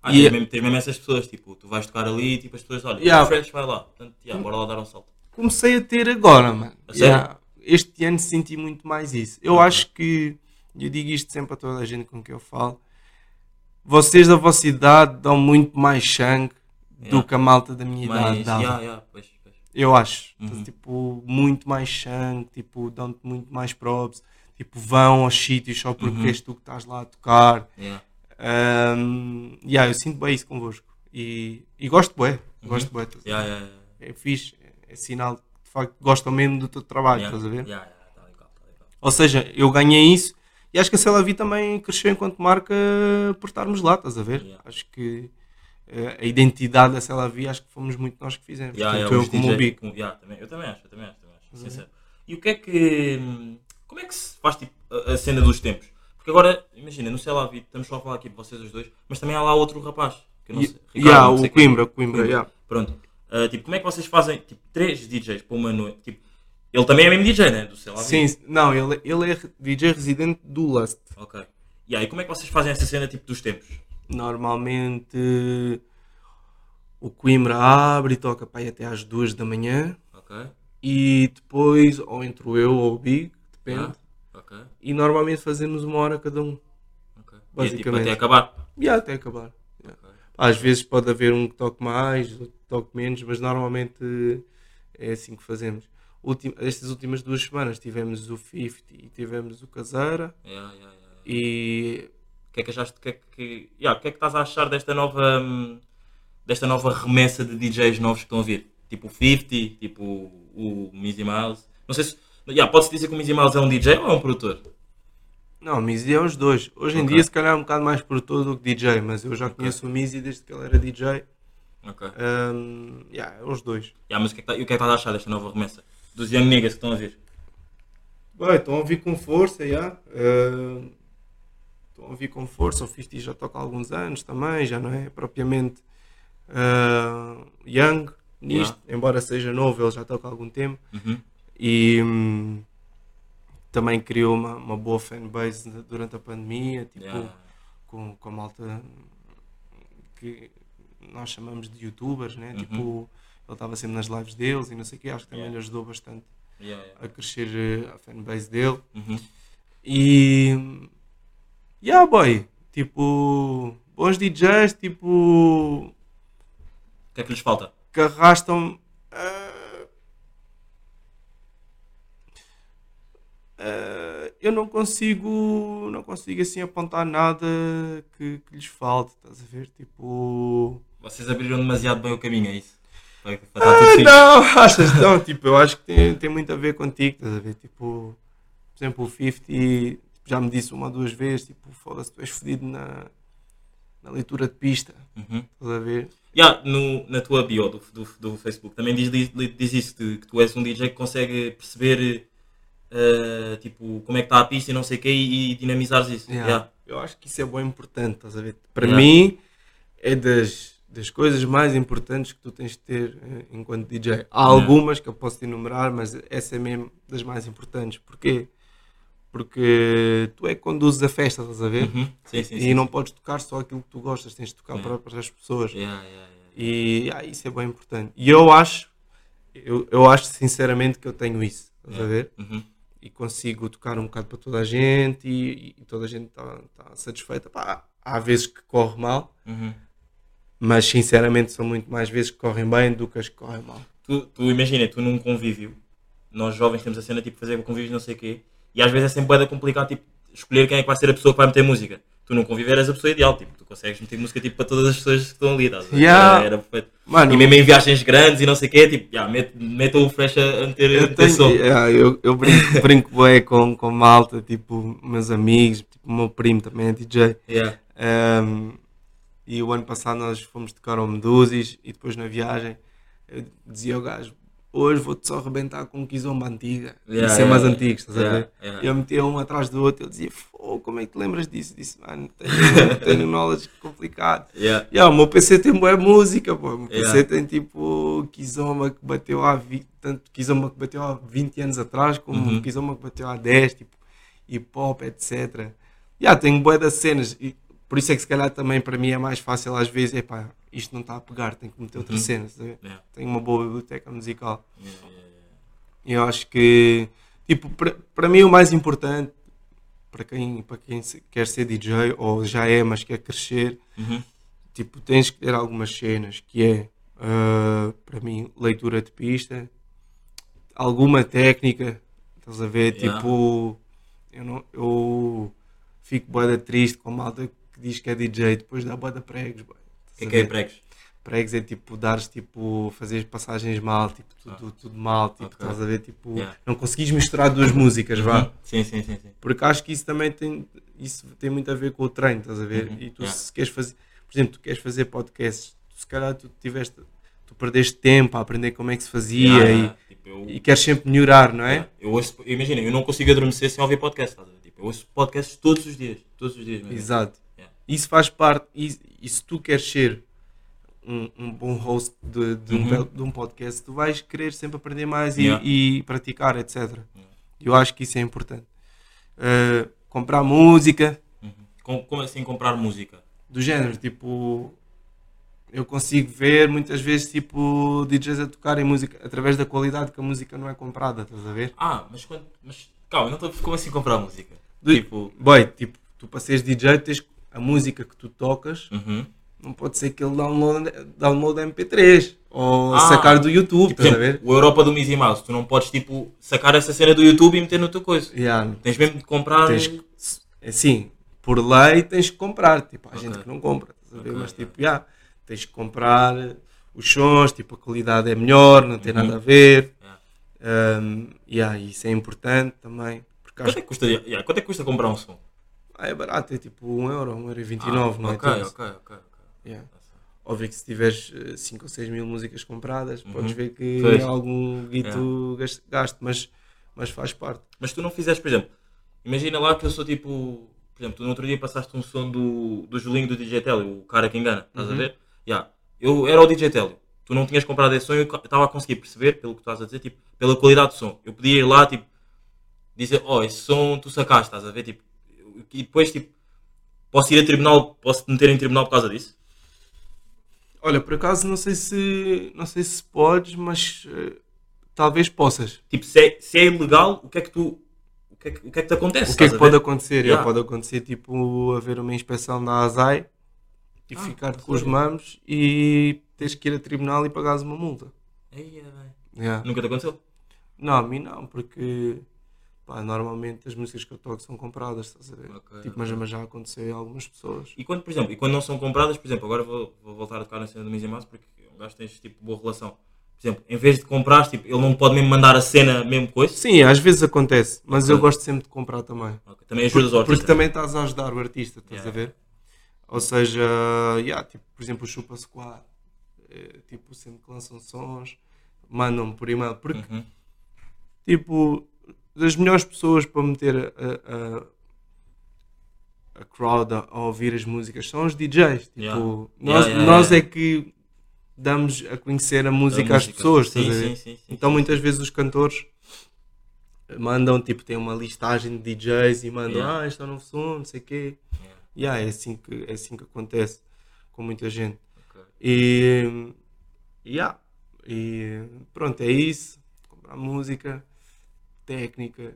Ah,
E-
tens, mesmo, tens mesmo essas pessoas, tipo, tu vais tocar ali e tipo, as pessoas, olha,
Yeah.
Fresh vai lá, portanto, yeah, bora lá dar um salto.
Comecei a ter agora, mano. Yeah. Este ano senti muito mais isso. Eu acho que, eu digo isto sempre a toda a gente com quem eu falo, vocês da vossa idade dão muito mais sangue do
Yeah.
que a malta da minha idade dava.
yeah, pois, pois.
Eu acho.
Uhum.
Tipo, muito mais sangue, tipo, dão-te muito mais props. Tipo, vão aos sítios só porque
Uhum.
és tu que estás lá a tocar.
Yeah.
Um, eu sinto bem isso convosco. E, e gosto bem. Gosto bem.
Uhum. Yeah, yeah, yeah.
É fixe. É sinal que de facto gostam mesmo do teu trabalho.
Yeah,
Estás a ver?
yeah, yeah, tá legal, tá legal.
Ou seja, eu ganhei isso. E acho que a Celavi também cresceu enquanto marca por estarmos lá. Estás a ver? Acho que eh, a identidade da Celavi, acho que fomos muito nós que fizemos.
Yeah,
Tanto eu como
DJ
o
yeah, também, eu também acho, eu também acho, também acho, sincero. E o que é que. hum, Como é que se faz tipo, a, a cena dos tempos? Porque agora, imagina, no Sei lá, Vi, estamos só a falar aqui de vocês os dois, mas também há lá outro rapaz. Que eu não sei,
yeah,
não
o
sei quem.
Coimbra, Coimbra, yeah.
Pronto. Ah, tipo, como é que vocês fazem tipo, três DJs para uma noite? Tipo, ele também é mesmo DJ, né? Do Vi.
Sim, não, ele, ele é DJ residente do Lust.
Ok. E aí, como é que vocês fazem essa cena tipo dos tempos?
Normalmente o Coimbra abre e toca para até às duas da manhã
Ok.
e depois ou entro eu ou o Big, depende.
Ah, ok.
E normalmente fazemos uma hora cada um.
ok. E é, tipo,
Basicamente.
até acabar.
E até acabar. Às vezes pode haver um que toque mais, outro que toque menos, mas normalmente é assim que fazemos. Ultim- estas últimas duas semanas tivemos o 50 e tivemos o Caseira
Yeah, yeah, yeah.
e
O que é que achaste? Que é que, yeah, que é que estás a achar desta nova, desta nova remessa de DJs novos que estão a vir? Tipo o 50, tipo o, o Mizzy Miles. Não sei se. Yeah, Pode-se dizer que o Mizzy Miles é um DJ ou é um produtor?
Não, Mizzy é os dois. Hoje em
Ok.
dia, se calhar, é um bocado mais produtor do que DJ, mas eu já conheço o Mizzy desde que ele era DJ.
Ok.
Um, yeah, é os dois.
Yeah, mas o que, é que, tá- e o que é que estás a achar desta nova remessa? Dos Young Niggas que estão a vir?
Bem, estão a vir com força, já. Uh, estão a vir com força. O 50 já toca há alguns anos também, já não é propriamente uh, young nisto, embora seja novo, ele já toca há algum tempo.
Uhum.
E hum, também criou uma, uma boa fanbase durante a pandemia, tipo,
Yeah.
com, com a malta que nós chamamos de youtubers, né?
Uhum.
Tipo, ele estava sempre nas lives deles e não sei o que, acho que também
Yeah.
lhe ajudou bastante
Yeah,
a crescer eh, a fanbase dele.
Uhum.
E. Yeah, boy! Tipo. Bons DJs, tipo.
O que é que lhes falta?
que arrastam. ah, ah, eu não consigo. Não consigo assim apontar nada que, que lhes falte, estás a ver? Tipo.
Vocês abriram demasiado bem o caminho, é isso? Para, para
Ah, não, achas? Não, tipo, eu acho que tem, tem muito a ver contigo, estás a ver? Tipo, por exemplo, o 50 tipo, já me disse uma ou duas vezes, tipo, foda-se, tu és fodido na, na leitura de pista,
Uhum.
estás a ver?
Yeah, no, na tua bio do, do, do Facebook também diz, diz, diz isso, de que tu és um DJ que consegue perceber eh, tipo, como é que está a pista e não sei o quê e, e dinamizares isso.
Yeah.
Yeah.
Eu acho que isso é bem importante, estás a ver? Para
Yeah.
mim, é das, das coisas mais importantes que tu tens de ter eh, enquanto DJ. Há algumas que eu posso te enumerar, mas essa é mesmo das mais importantes. Porquê? Porque tu é que conduzes a festa, estás a ver?
Uhum. Sim, sim,
e
sim.
não podes tocar só aquilo que tu gostas, tens de tocar
Yeah.
para, para as pessoas.
Yeah, yeah, yeah.
E ah, isso é bem importante. E eu acho, eu, eu acho sinceramente que eu tenho isso, estás a ver?
Uhum.
E consigo tocar um bocado para toda a gente e, e toda a gente está tá satisfeita. Pá, há vezes que corre mal,
Uhum.
mas sinceramente são muito mais vezes que correm bem do que as que correm mal.
Tu, tu imagina, tu num convívio, nós jovens temos a cena tipo fazer convívios não sei o quê, e às vezes é sempre da complicado tipo, escolher quem é que vai ser a pessoa que vai meter música. Tu num convívio eras a pessoa ideal, tipo, tu consegues meter música tipo, para todas as pessoas que estão ali, estás a ver?
Yeah.
Era, perfeito.
Mano,
E mesmo em viagens grandes e não sei o quê, tipo, yeah, o fresh a a meter,
eu, tenho,
som.
yeah, eu, eu brinco, brinco bué com, com malta, tipo, meus amigos, tipo, o meu primo também é DJ.
Yeah.
Um, e o ano passado nós fomos tocar ao Medusis e depois na viagem eu dizia ao gajo, hoje vou-te só arrebentar com um Kizomba antiga.
Yeah,
Isso é
yeah,
mais antigo, estás a ver? E eu metia um atrás do outro, ele dizia, Fô, como é que te lembras disso? Disse, mano, tenho, tenho knowledge complicado.
Yeah.
Yeah, o meu PC tem boa música, pô. O meu PC
Yeah.
tem tipo Kizomba que bateu há 20, tanto Kizomba que bateu há 20 anos atrás, como
Uhum.
Kizomba que bateu há 10, tipo hip hop, etc. Yeah, tenho boa das cenas. E por isso é que se calhar também para mim é mais fácil às vezes, epá, isto não está a pegar, tenho que meter outra
Uhum.
cena.
Yeah.
Tenho uma boa biblioteca musical.
Yeah, yeah,
eu acho que, tipo, para mim o mais importante, para quem, para quem quer ser DJ ou já é, mas quer crescer,
Uhum.
tipo, tens que ter algumas cenas, que é, ah, para mim, leitura de pista, alguma técnica, estás a ver,
Yeah.
tipo, eu, não, eu fico boeda triste com a malta que diz que é DJ, depois dá boeda pregos.
O que é que é pregos?
Pregos é tipo, dares tipo, fazer passagens mal, tipo, tudo, tudo mal, tipo,
Ah. Ok.
estás a ver, tipo,
Yeah.
não conseguis misturar duas músicas, vá.
Uhum. Sim, sim, sim. sim.
Porque acho que isso também tem, isso tem muito a ver com o treino, estás a ver?
Uhum,
E tu
yeah.
se queres fazer, por exemplo, tu queres fazer podcasts se calhar tu tiveste, tu perdeste tempo a aprender como é que se fazia
Yeah,
e.
Tipo, eu,
e queres sempre melhorar, não é?
eu ouço, imagina, eu não consigo adormecer sem ouvir podcast, estás a ver? Tipo, eu ouço podcasts todos os dias, todos os dias mesmo.
Exato. Isso faz parte, e, e se tu queres ser um, um bom host de, de, um,
Uhum.
bel- de um podcast, tu vais querer sempre aprender mais e,
Yeah.
e praticar, etc. Eu acho que isso é importante. Uh, comprar música,
Uhum. Com- como assim comprar música?
do género, tipo, eu consigo ver muitas vezes tipo DJs a tocarem música através da qualidade que a música não é comprada, estás a ver?
Ah, mas quando. Mas calma, não estou. Como assim comprar música?
Do-
Tipo.
Boy, tipo, tu para seres DJ tens a música que tu tocas,
Uhum.
Não pode ser aquele download, download MP3 ou
Ah,
sacar do YouTube,
Tipo,
estás
exemplo, o Europa do Mickey Mouse, tu não podes tipo sacar essa cena do YouTube e meter no teu coisa.
Yeah,
Tens mesmo de comprar.
tens que- assim, por lei tens que comprar, tipo, há
Ok.
gente que não compra, estás a ver?
Ok,
Mas tipo, yeah, tens que comprar os sons, tipo, a qualidade é melhor, não tem
Uhum.
nada a ver.
Yeah.
Um, yeah, isso é importante também, acho
Quanto é que custa, yeah, quanto é que custa comprar um som?
Ah, é barato, é tipo 1 euro, 1 euro e 29,
Ah,
não é?
ok, ok, ok.
Yeah. Óbvio que se tiveres 5 ou 6 mil músicas compradas, podes ver que
Uhum. Pois.
algum guito gas- gasto, mas, mas faz parte.
Mas tu não fizeste, por exemplo, imagina lá que eu sou tipo. Por exemplo, tu no outro dia passaste um som do, do Julinho do DJ Telio, o cara que engana, estás a ver? Yeah. Eu era o DJ Telio. Tu não tinhas comprado esse som e eu estava a conseguir perceber, pelo que tu estás a dizer, tipo, pela qualidade do som. Eu podia ir lá, tipo, dizer, oh, esse som tu sacaste, estás a ver? Tipo, e depois, tipo, posso ir a tribunal, posso te meter em tribunal por causa disso?
Olha, por acaso não sei se não sei se podes, mas eh, talvez possas.
Tipo, se é, se é ilegal, o que é que tu. O que é que, o que, é que te acontece?
O que é que pode acontecer?
Yeah.
Já pode acontecer tipo haver uma inspeção da ASAI e
Ah,
ficar com os mamos e tens que ir a tribunal e pagares uma multa.
É.
Yeah.
Nunca te aconteceu?
Não, a mim não, porque pá, normalmente as músicas que eu toco são compradas, estás a ver?
Ok,
tipo, mas, mas já aconteceu a algumas pessoas.
E quando, por exemplo, e quando não são compradas, por exemplo, agora vou, vou voltar a tocar na cena do Mouse porque um gajo tens tipo boa relação. Por exemplo, em vez de comprar, tipo, ele não pode mesmo mandar a cena mesmo coisa.
Sim, às vezes acontece, mas
Ok.
eu gosto sempre de comprar também.
Ok, Também ajudas o
Porque,
artista.
também estás a ajudar o artista, estás
Yeah.
a ver? Ou seja, yeah, tipo, por exemplo, o Chupa Squad, eh, tipo, sempre que lançam sons, mandam-me por e-mail. Porque,
Uhum.
tipo, das melhores pessoas para meter a, a, a crowd a, a ouvir as músicas são os DJs. Tipo,
Yeah.
nós,
Yeah,
nós é que damos a conhecer a música
A
às
música.
pessoas,
Sim, sim, sim,
então muitas vezes os cantores mandam, tipo, tem uma listagem de DJs e mandam,
Yeah.
ah, este é o novo som, não sei o quê.
Yeah.
É, assim que, é assim que acontece com muita gente.
Ok.
E, yeah, e pronto, é isso. Comprar música, técnica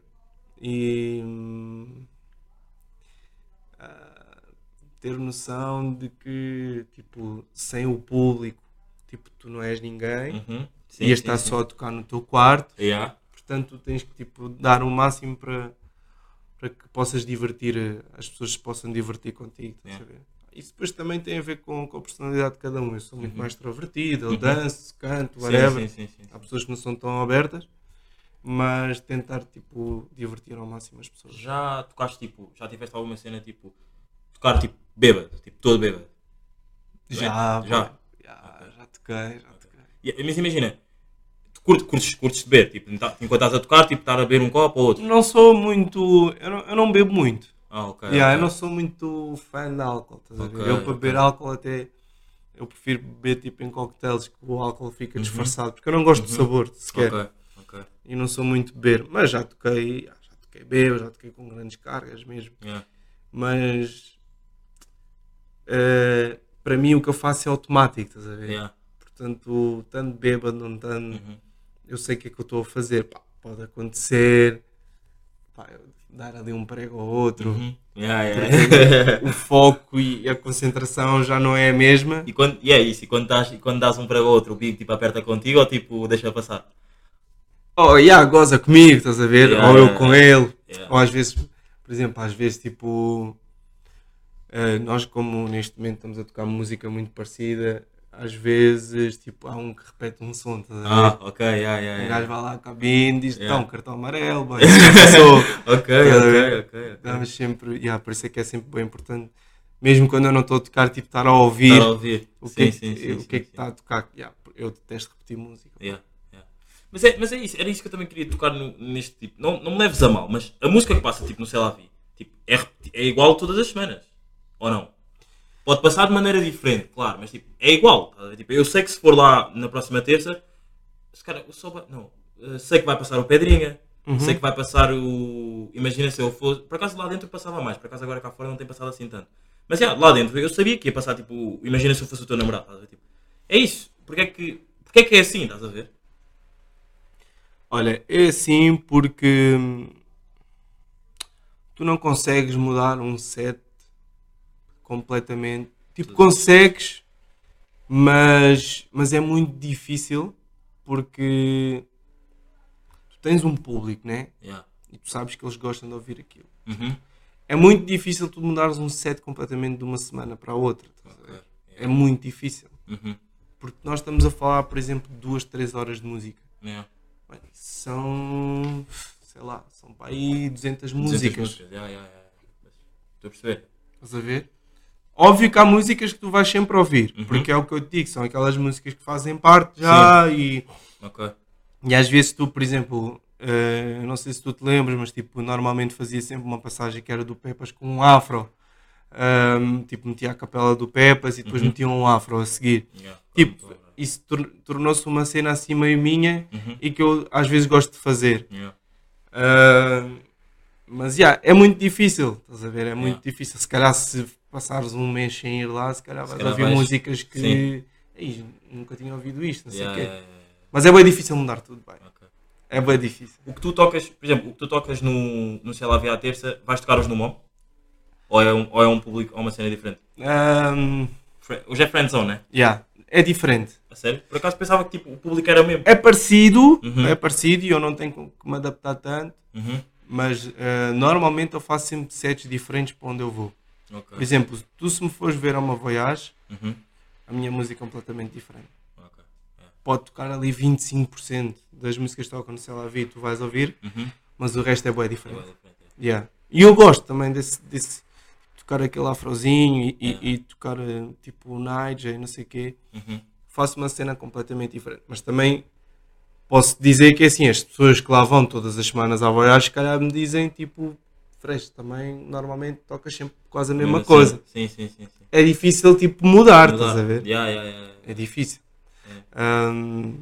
e hum, ah, ter noção de que, tipo, sem o público, tipo, tu não és ninguém.
Uhum. Sim,
Ias estar
sim.
só a tocar no teu quarto,
Yeah.
portanto tu tens que tipo, dar o máximo para, para que possas divertir, as pessoas se possam divertir contigo.
Yeah.
Isso depois também tem a ver com, com a personalidade de cada um. Eu sou muito
Uhum.
mais extrovertido, eu
Uhum.
danço, canto, whatever.
sim, sim, sim,
Há pessoas que não são tão abertas, mas tentar tipo, divertir ao máximo as pessoas.
Já tocaste tipo, já tiveste alguma cena tipo, tocar tipo bêbado, tipo todo bêbado?
Já,
Já?
pá, já, já toquei, já toquei.
Mas imagina, tu curtes, curtes, curtes de beber, tipo, tá- enquanto estás a tocar, tipo, estar a beber um copo ou outro.
Não sou muito. Eu não, eu não bebo muito.
Ah, ok.
Yeah,
ok.
Eu não sou muito fã de álcool, estás a ver? Eu para beber álcool até eu prefiro beber tipo em cocktails que o álcool fica
Uhum.
disfarçado, porque eu não gosto de sabor sequer
Ok,
e não sou muito beber, mas já toquei, já toquei bebo, já toquei com grandes cargas mesmo,
Yeah.
mas eh, para mim o que eu faço é automático, estás a ver?
Yeah.
Portanto, tanto bêbado, não tanto,
Uhum.
eu sei o que é que eu estou a fazer, Pá, pode acontecer, pá, dar ali um prego ao outro.
Uhum. Yeah, yeah.
o foco e a concentração já não é a mesma.
E, quando, e é isso, e quando, estás, e quando dás um para o outro, o bico tipo, aperta contigo ou tipo deixa passar?
Oh, yeah, goza comigo, estás a ver?
Yeah,
Ou eu
yeah,
com ele. Ou às vezes, por exemplo, às vezes tipo. eh, nós, como neste momento estamos a tocar música muito parecida, às vezes tipo, há um que repete um som, estás a ver?
Ah, ok, yeah, yeah,
Um gajo vai lá à cabine e diz:
Yeah.
então, cartão amarelo, já passou.
Ok, ok, ok.
Damos sempre, yeah, por isso é que é sempre bem importante Mesmo quando eu não estou a tocar, tipo, estar a ouvir
Estar a ouvir.
o que,
sim,
é que-
sim, sim,
o que é que
sim.
está a tocar. Yeah, eu detesto repetir música.
Yeah. Mas, é, mas é isso, era isso que eu também queria tocar no- neste tipo. Não, não me leves a mal, mas a música que passa tipo, no Sei Lá Vi, tipo, é, é igual todas as semanas. Ou não? Pode passar de maneira diferente, claro, mas tipo, é igual. tá? Tipo, eu sei que se for lá na próxima terça, se cara, o Soba, não, eh, sei que vai passar o Pedrinha, sei que vai passar o. Imagina se eu fosse. Por acaso lá dentro passava mais, por acaso agora cá fora não tem passado assim tanto. Mas já, lá dentro eu sabia que ia passar tipo. Imagina se eu fosse o teu namorado, estás a ver? Tipo, é isso. Porque é que, porque é, que é assim, estás a ver?
Olha, é assim porque hum, tu não consegues mudar um set completamente. Tipo, consegues, mas, mas é muito difícil porque tu tens um público, né?
Yeah.
E tu sabes que eles gostam de ouvir aquilo.
Uhum.
É muito difícil tu mudares um set completamente de uma semana para a outra. a ver? É muito difícil.
Uhum.
Porque nós estamos a falar, por exemplo, de duas, três horas de música.
Yeah.
Bem, São, sei lá, são para aí 200
200
músicas.
Yeah, yeah, yeah. Estou a perceber.
Estás a ver? Óbvio que há músicas que tu vais sempre ouvir,
Uhum.
porque é o que eu te digo, são aquelas músicas que fazem parte já e,
Ok.
e às vezes tu, por exemplo, eu não sei se tu te lembras, mas tipo, normalmente fazia sempre uma passagem que era do Pepas com um afro. Ahm, tipo, metia a capela do Pepas e depois
Uhum.
metia um afro a seguir.
Yeah.
Tipo. Isso tor- tornou-se uma cena assim meio minha
Uhum.
e que eu às vezes gosto de fazer.
Yeah.
Ah, mas já, é muito difícil, estás a ver? É muito
Yeah.
difícil. Se calhar se passares um mês sem ir lá, se calhar vais
calhar
ouvir
vais-
músicas que. Ei, nunca tinha ouvido isto, não sei o
Yeah,
quê.
yeah, yeah, yeah.
Mas é bem difícil mudar tudo bem.
Ok.
É bem difícil.
O que tu tocas, por exemplo, o que tu tocas no, no Sei Lá à terça, vais tocar os no MOM? Ou é um, ou é um público, ou uma cena diferente? Fre- Hoje é Friendzone, né?
yeah, é diferente.
A sério? Por acaso pensava que tipo, o público era o mesmo.
É parecido,
Uhum.
é parecido e eu não tenho que me adaptar tanto.
Uhum.
Mas ah, normalmente eu faço sempre sets diferentes para onde eu vou.
Ok.
Por exemplo, tu se me fores ver a uma voyage,
Uhum.
a minha música é completamente diferente.
Ok.
pode tocar ali 25% das músicas que tocam no Lá Vi, tu vais ouvir,
Uhum.
mas o resto é bem
É
diferente.
bué diferente, é.
Yeah. E eu gosto também desse, desse tocar aquele afrozinho e, e-
Yeah.
e tocar eh, tipo e não sei o quê.
Uhum.
Faço uma cena completamente diferente. Mas também posso dizer que é assim, as pessoas que lá vão todas as semanas à voyage, se calhar me dizem tipo, Fresh, também normalmente tocas sempre quase a mesma
Mesmo
coisa.
Sim, sim, sim. sim.
É difícil tipo mudar,
Mudar.
estás a ver?
Yeah, yeah, yeah.
É difícil.
É.
Ahm,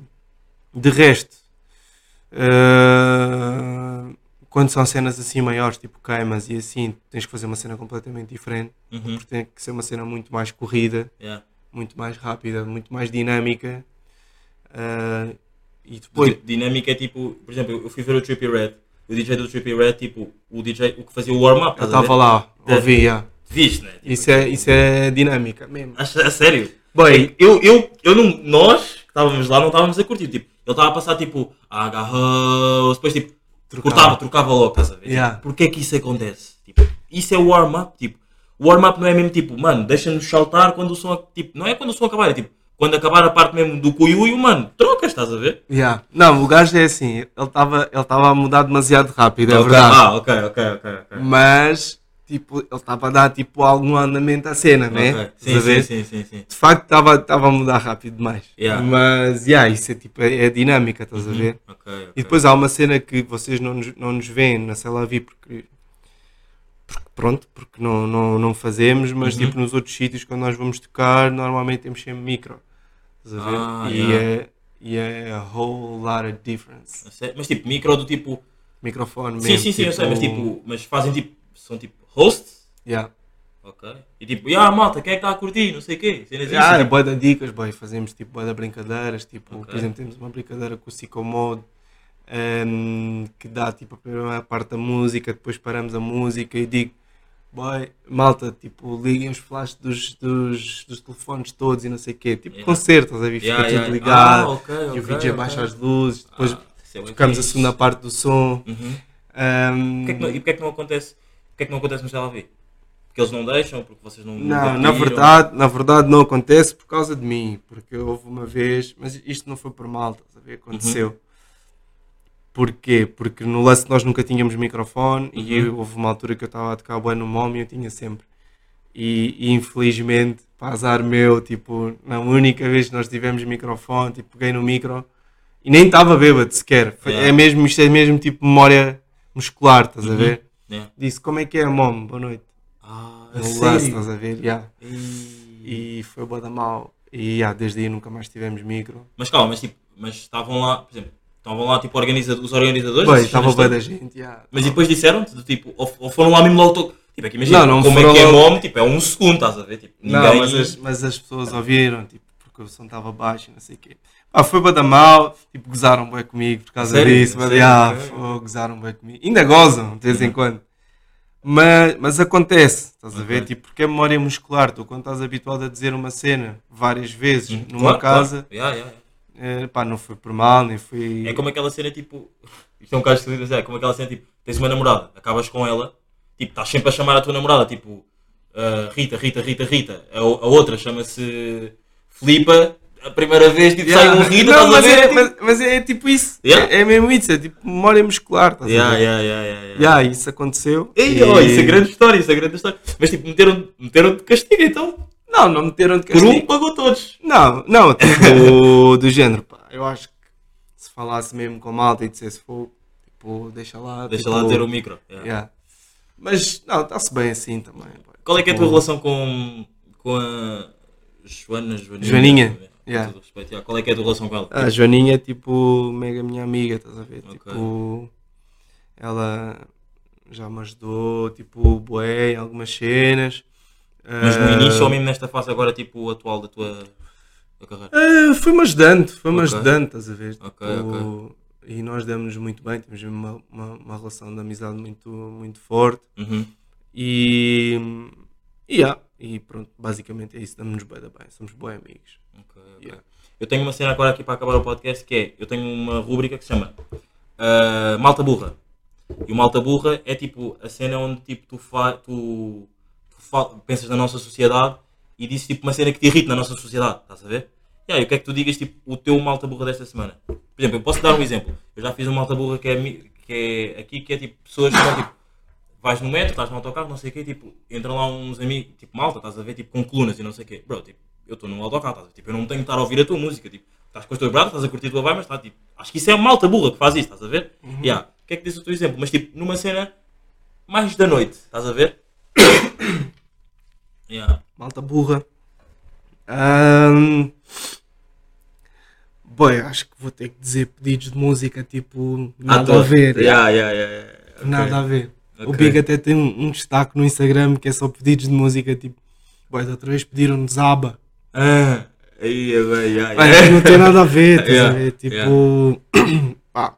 de resto, ah, quando são cenas assim maiores, tipo queimas e assim, tens que fazer uma cena completamente diferente.
Uhum.
Porque tem que ser uma cena muito mais corrida,
Yeah.
muito mais rápida, muito mais dinâmica. Ah, e depois,
Di- Dinâmica é tipo, por exemplo, eu fui ver o Trippy Red. O DJ do Trippy Red, tipo, o DJ, o que fazia o warm-up.
eu estava lá,
É.
ouvia.
Viste, né? Tipo,
Isso é, isso é dinâmica mesmo.
A, a sério?
Bem,
Eu, eu, eu não, nós que estávamos lá não estávamos a curtir. Tipo, ele estava a passar tipo, agarrou, depois tipo,
Trocava.
cortava, trocava logo, estás a ver?
Yeah.
Tipo, Porquê é que isso acontece? Tipo, isso é o warm-up, tipo, o warm-up não é mesmo tipo, mano, deixa-nos saltar quando o som, tipo, não é quando o som acabar, é tipo, quando acabar a parte mesmo do cuiuio, mano, trocas, estás a ver?
yeah. não, o gajo é assim, ele estava ele estava a mudar demasiado rápido, é
Ok,
verdade.
Ah, ok, ok, ok, ok.
mas tipo, ele estava a dar tipo algum andamento à cena, né?
Ok.
Estás a
Sim, sim, sim, sim, sim.
De facto estava estava a mudar rápido demais.
Yeah.
Mas yeah, isso é tipo é, é dinâmica, estás a ver?
Ok, ok.
E depois há uma cena que vocês não nos, não nos veem na Cela Vi porque, porque pronto, porque não, não, não fazemos, mas
Uhum.
tipo nos outros sítios quando nós vamos tocar normalmente temos sempre micro. Estás a ver?
Ah,
e,
yeah.
é, e é a whole lot of difference.
Mas tipo, micro do tipo.
Microfone
Sim,
mesmo.
sim, sim, eu sei, mas tipo, mas fazem tipo. São tipo hosts?
Yeah.
Ok. E tipo, ah, malta, quem é que está a curtir? Não sei o quê. Cenas assim,
Ah, boa de dicas, boy. fazemos tipo boa de brincadeiras, tipo,
Ok.
por exemplo, temos uma brincadeira com o Psychomode ehm, que dá tipo a primeira parte da música, depois paramos a música e digo, boy, malta, tipo, liguem os flashes dos, dos, dos telefones todos e não sei o quê, tipo
Yeah.
concerto, estás a ver? Fica
Yeah,
tudo
yeah.
ligado,
Ah, ok,
e o vídeo
ok.
abaixa as luzes, depois
Ah, é
tocamos a segunda parte do som.
Uhum.
ehm,
que não- e porquê é que não acontece? Porquê é que não acontece no CLV? Porque eles não deixam, porque vocês não.
Não, na verdade, na verdade não acontece por causa de mim, porque houve uma vez, mas isto não foi por mal, ver? Aconteceu.
Uhum.
Porquê? Porque no lance nós nunca tínhamos microfone e
Uhum.
eu- houve uma altura que eu estava a tocar bué no mom e eu tinha sempre. E, e infelizmente, para azar meu, tipo, na única vez que nós tivemos microfone, tipo, peguei no micro e nem estava bêbado sequer. Foi-
Yeah.
É mesmo, isto é mesmo tipo memória muscular, estás a ver?
Yeah.
Disse, como é que é, mom? Boa noite.
Ah,
No
sério?
estás a ver? Yeah.
Ei.
E foi boa da mal. E yeah, desde aí nunca mais tivemos micro.
Mas calma, mas tipo, mas estavam lá, por exemplo, estavam lá tipo organiza- os organizadores.
Bem, estava
todas?
da gente. yeah.
Mas e depois disseram-te, tipo, ou, ou foram lá mesmo logo. Tipo, é que imagina,
Não, não
como é que é
logo-
mom, tipo, é um segundo, estás a ver? Tipo,
Não, mas as, mas as pessoas ouviram, tipo, porque o som estava baixo e não sei o quê. Pá, foi bada mal, tipo, gozaram bem comigo por causa
Sério?
disso. Mas,
Sério?
ah, foi, gozaram bem comigo. Ainda gozam, de vez em quando. Mas, mas acontece, estás a ver? Tipo, porque é memória muscular. Tu, quando estás habituado a dizer uma cena várias vezes
Hum,
numa
claro,
casa,
claro. Yeah, yeah,
eh, pá, não foi por mal, nem foi.
É como aquela cena tipo. Isto é um esquisito, mas é como aquela cena tipo. Tens uma namorada, acabas com ela, tipo, estás sempre a chamar a tua namorada, tipo. ah, Rita, Rita, Rita, Rita. A, a outra chama-se Filipa. A primeira vez tipo,
Yeah.
sai um Rita,
Não, mas, é,
tipo-
mas, mas é tipo isso.
Yeah.
É, é mesmo isso, é tipo memória muscular, estás
Yeah,
a ver?
yeah, yeah, yeah, yeah.
Yeah, isso aconteceu.
Ei,
E-
oh, isso é grande história, isso é grande história. Mas tipo, meteram, meteram de castigo então.
Não, não meteram de
Por
castigo.
um pagou todos.
Não, não, tipo, do género, pá. Eu acho que se falasse mesmo com a malta e dissesse fogo, tipo, deixa lá.
Deixa
tipo,
lá ter o micro. Yeah.
yeah. Mas, não, está-se bem assim também. pá.
Qual é que é a tua
Tipo,
relação com, com a Joana, Joaninha?
Joaninha,
Com
yeah.
todo respeito, yeah. Qual é que é a tua relação com ela?
A Joaninha é tipo mega minha amiga, estás a ver?
Ok.
Tipo, ela já me ajudou, tipo, bué, em algumas cenas.
Mas no
Ah,
início ou mesmo nesta fase agora, tipo, atual da tua, da carreira?
ah, foi-me ajudando, foi-me
Ok.
ajudando, estás a ver?
Ok,
Tipo, E nós demos-nos muito bem, temos uma, uma, uma relação de amizade muito, muito forte.
Uhum.
E, e, yeah, e pronto, basicamente é isso, damos-nos bem, bem, somos bons amigos.
Ok, ok.
Yeah.
Eu tenho uma cena agora aqui para acabar o podcast que é, eu tenho uma rúbrica que se chama ah, Malta Burra. E o Malta Burra é tipo a cena onde tipo, tu, fa tu, tu fa- pensas na nossa sociedade e dizes tipo uma cena que te irrita na nossa sociedade, estás a ver? E aí, o que é que tu digas tipo o teu Malta Burra desta semana? Por exemplo, eu posso dar um exemplo. Eu já fiz um Malta Burra que é, que é aqui, que é tipo pessoas que estão tipo vais no metro, estás no autocarro, não sei o quê, tipo, entram lá uns amigos, tipo, malta, estás a ver, tipo, com colunas e não sei o quê. Bro, tipo, eu estou no autocarro, estás a ver, tipo, eu não tenho que estar a ouvir a tua música, tipo, estás com os teus braços, estás a curtir a tua vibe, mas está, tipo, acho que isso é malta burra que faz isso, estás a ver? Yeah. O que é que diz o teu exemplo? Mas, tipo, numa cena mais da noite, estás a ver? yeah.
Malta burra. Ahm, Boy, acho que vou ter que dizer pedidos de música tipo nada
À
a ver.
Yeah, yeah, yeah, yeah. Ok.
Nada a ver. O
Ok.
Big até tem um, um destaque no Instagram que é só pedidos de música tipo. Boy, da outra vez pediram-nos aba.
Ah, aí, agora, yeah, yeah.
não tem nada a ver,
Yeah,
a ver? Tipo. pá,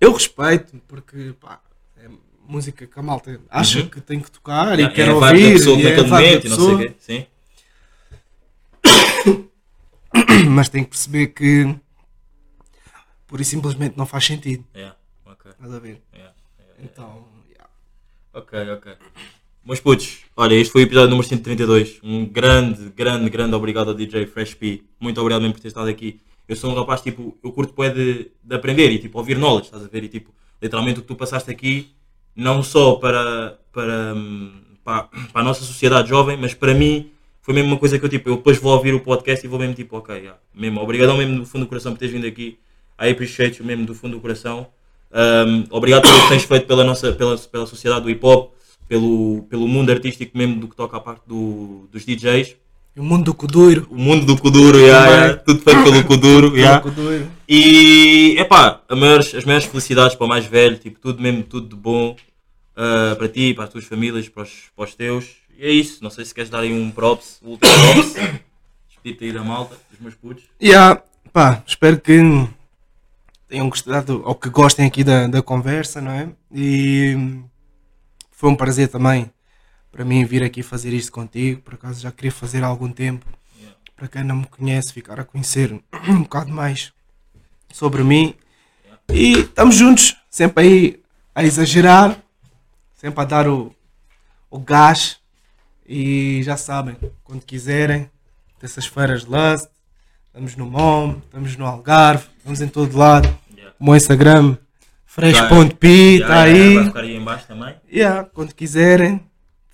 eu respeito porque pá, é música que a malta acha
Uhum.
que tem que tocar e quer
é
ouvir.
pessoa
e é a
momento não sei o quê. Sim.
mas tem que perceber que pura e simplesmente não faz sentido.
Yeah. Ok.
Estás a ver?
Yeah. yeah.
Então, yeah.
Ok, ok. Meus putos, olha, este foi o episódio número 132. Um grande, grande, grande obrigado ao DJ Fresh P. Muito obrigado mesmo por ter estado aqui. Eu sou um rapaz, tipo, eu curto bué de, de aprender e, tipo, ouvir knowledge, estás a ver? E, tipo, literalmente o que tu passaste aqui, não só para, para, hum, para, para a nossa sociedade jovem, mas para mim, foi mesmo uma coisa que eu, tipo, eu depois vou ouvir o podcast e vou mesmo, tipo, ok, yeah, mesmo, obrigadão mesmo do fundo do coração por teres vindo aqui. I appreciate you mesmo do fundo do coração. Um, obrigado pelo que tens feito pela, nossa, pela, pela sociedade do hip hop, pelo, pelo mundo artístico mesmo do que toca à parte do, dos DJs.
O mundo do Kuduro.
O mundo do Kuduro, yeah, yeah, tudo feito pelo Kuduro. yeah.
Kuduro.
E epá, a maiores, as maiores felicidades para o mais velho, tipo, tudo mesmo, tudo de bom ah, para ti, para as tuas famílias, para os, para os teus. E é isso, não sei se queres dar aí um props, o último props. Despedir-te aí da malta, dos meus putos.
Yeah, pá, espero que tenham gostado ou que gostem aqui da, da conversa, não é? E foi um prazer também para mim vir aqui fazer isto contigo. Por acaso já queria fazer há algum tempo.
Yeah.
Para quem não me conhece, ficar a conhecer um bocado mais sobre mim. E estamos juntos, sempre aí a exagerar, sempre a dar o, o gás. E já sabem, quando quiserem, dessas feiras de Lust, estamos no MOM, estamos no Algarve, estamos em todo lado.
Yeah.
O meu Instagram, fresh.p,
Yeah,
está
yeah,
aí.
Vai ficar aí em baixo também.
Yeah, quando quiserem,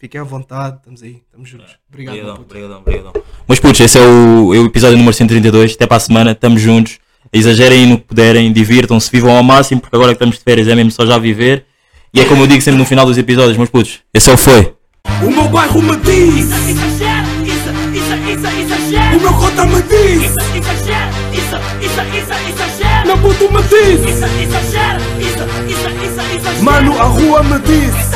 fiquem à vontade, estamos aí, estamos juntos. Obrigado, meu
Obrigadão, obrigadão, obrigadão. Mas putos, esse é o, é o episódio número 132. Até para a semana, estamos juntos. Exagerem no que puderem, divirtam-se, vivam ao máximo, porque agora que estamos de férias é mesmo só já viver. E é como eu digo sempre no final dos episódios, meus putos, esse é o foi.
O meu bairro me diz,
Exagera, isso, isso, isso, exagera.
o meu cota me diz,
Exagera, isso, isso, isso, exagera.
meu puto me diz,
Isso, exagera,
mano a rua me diz.
Isso,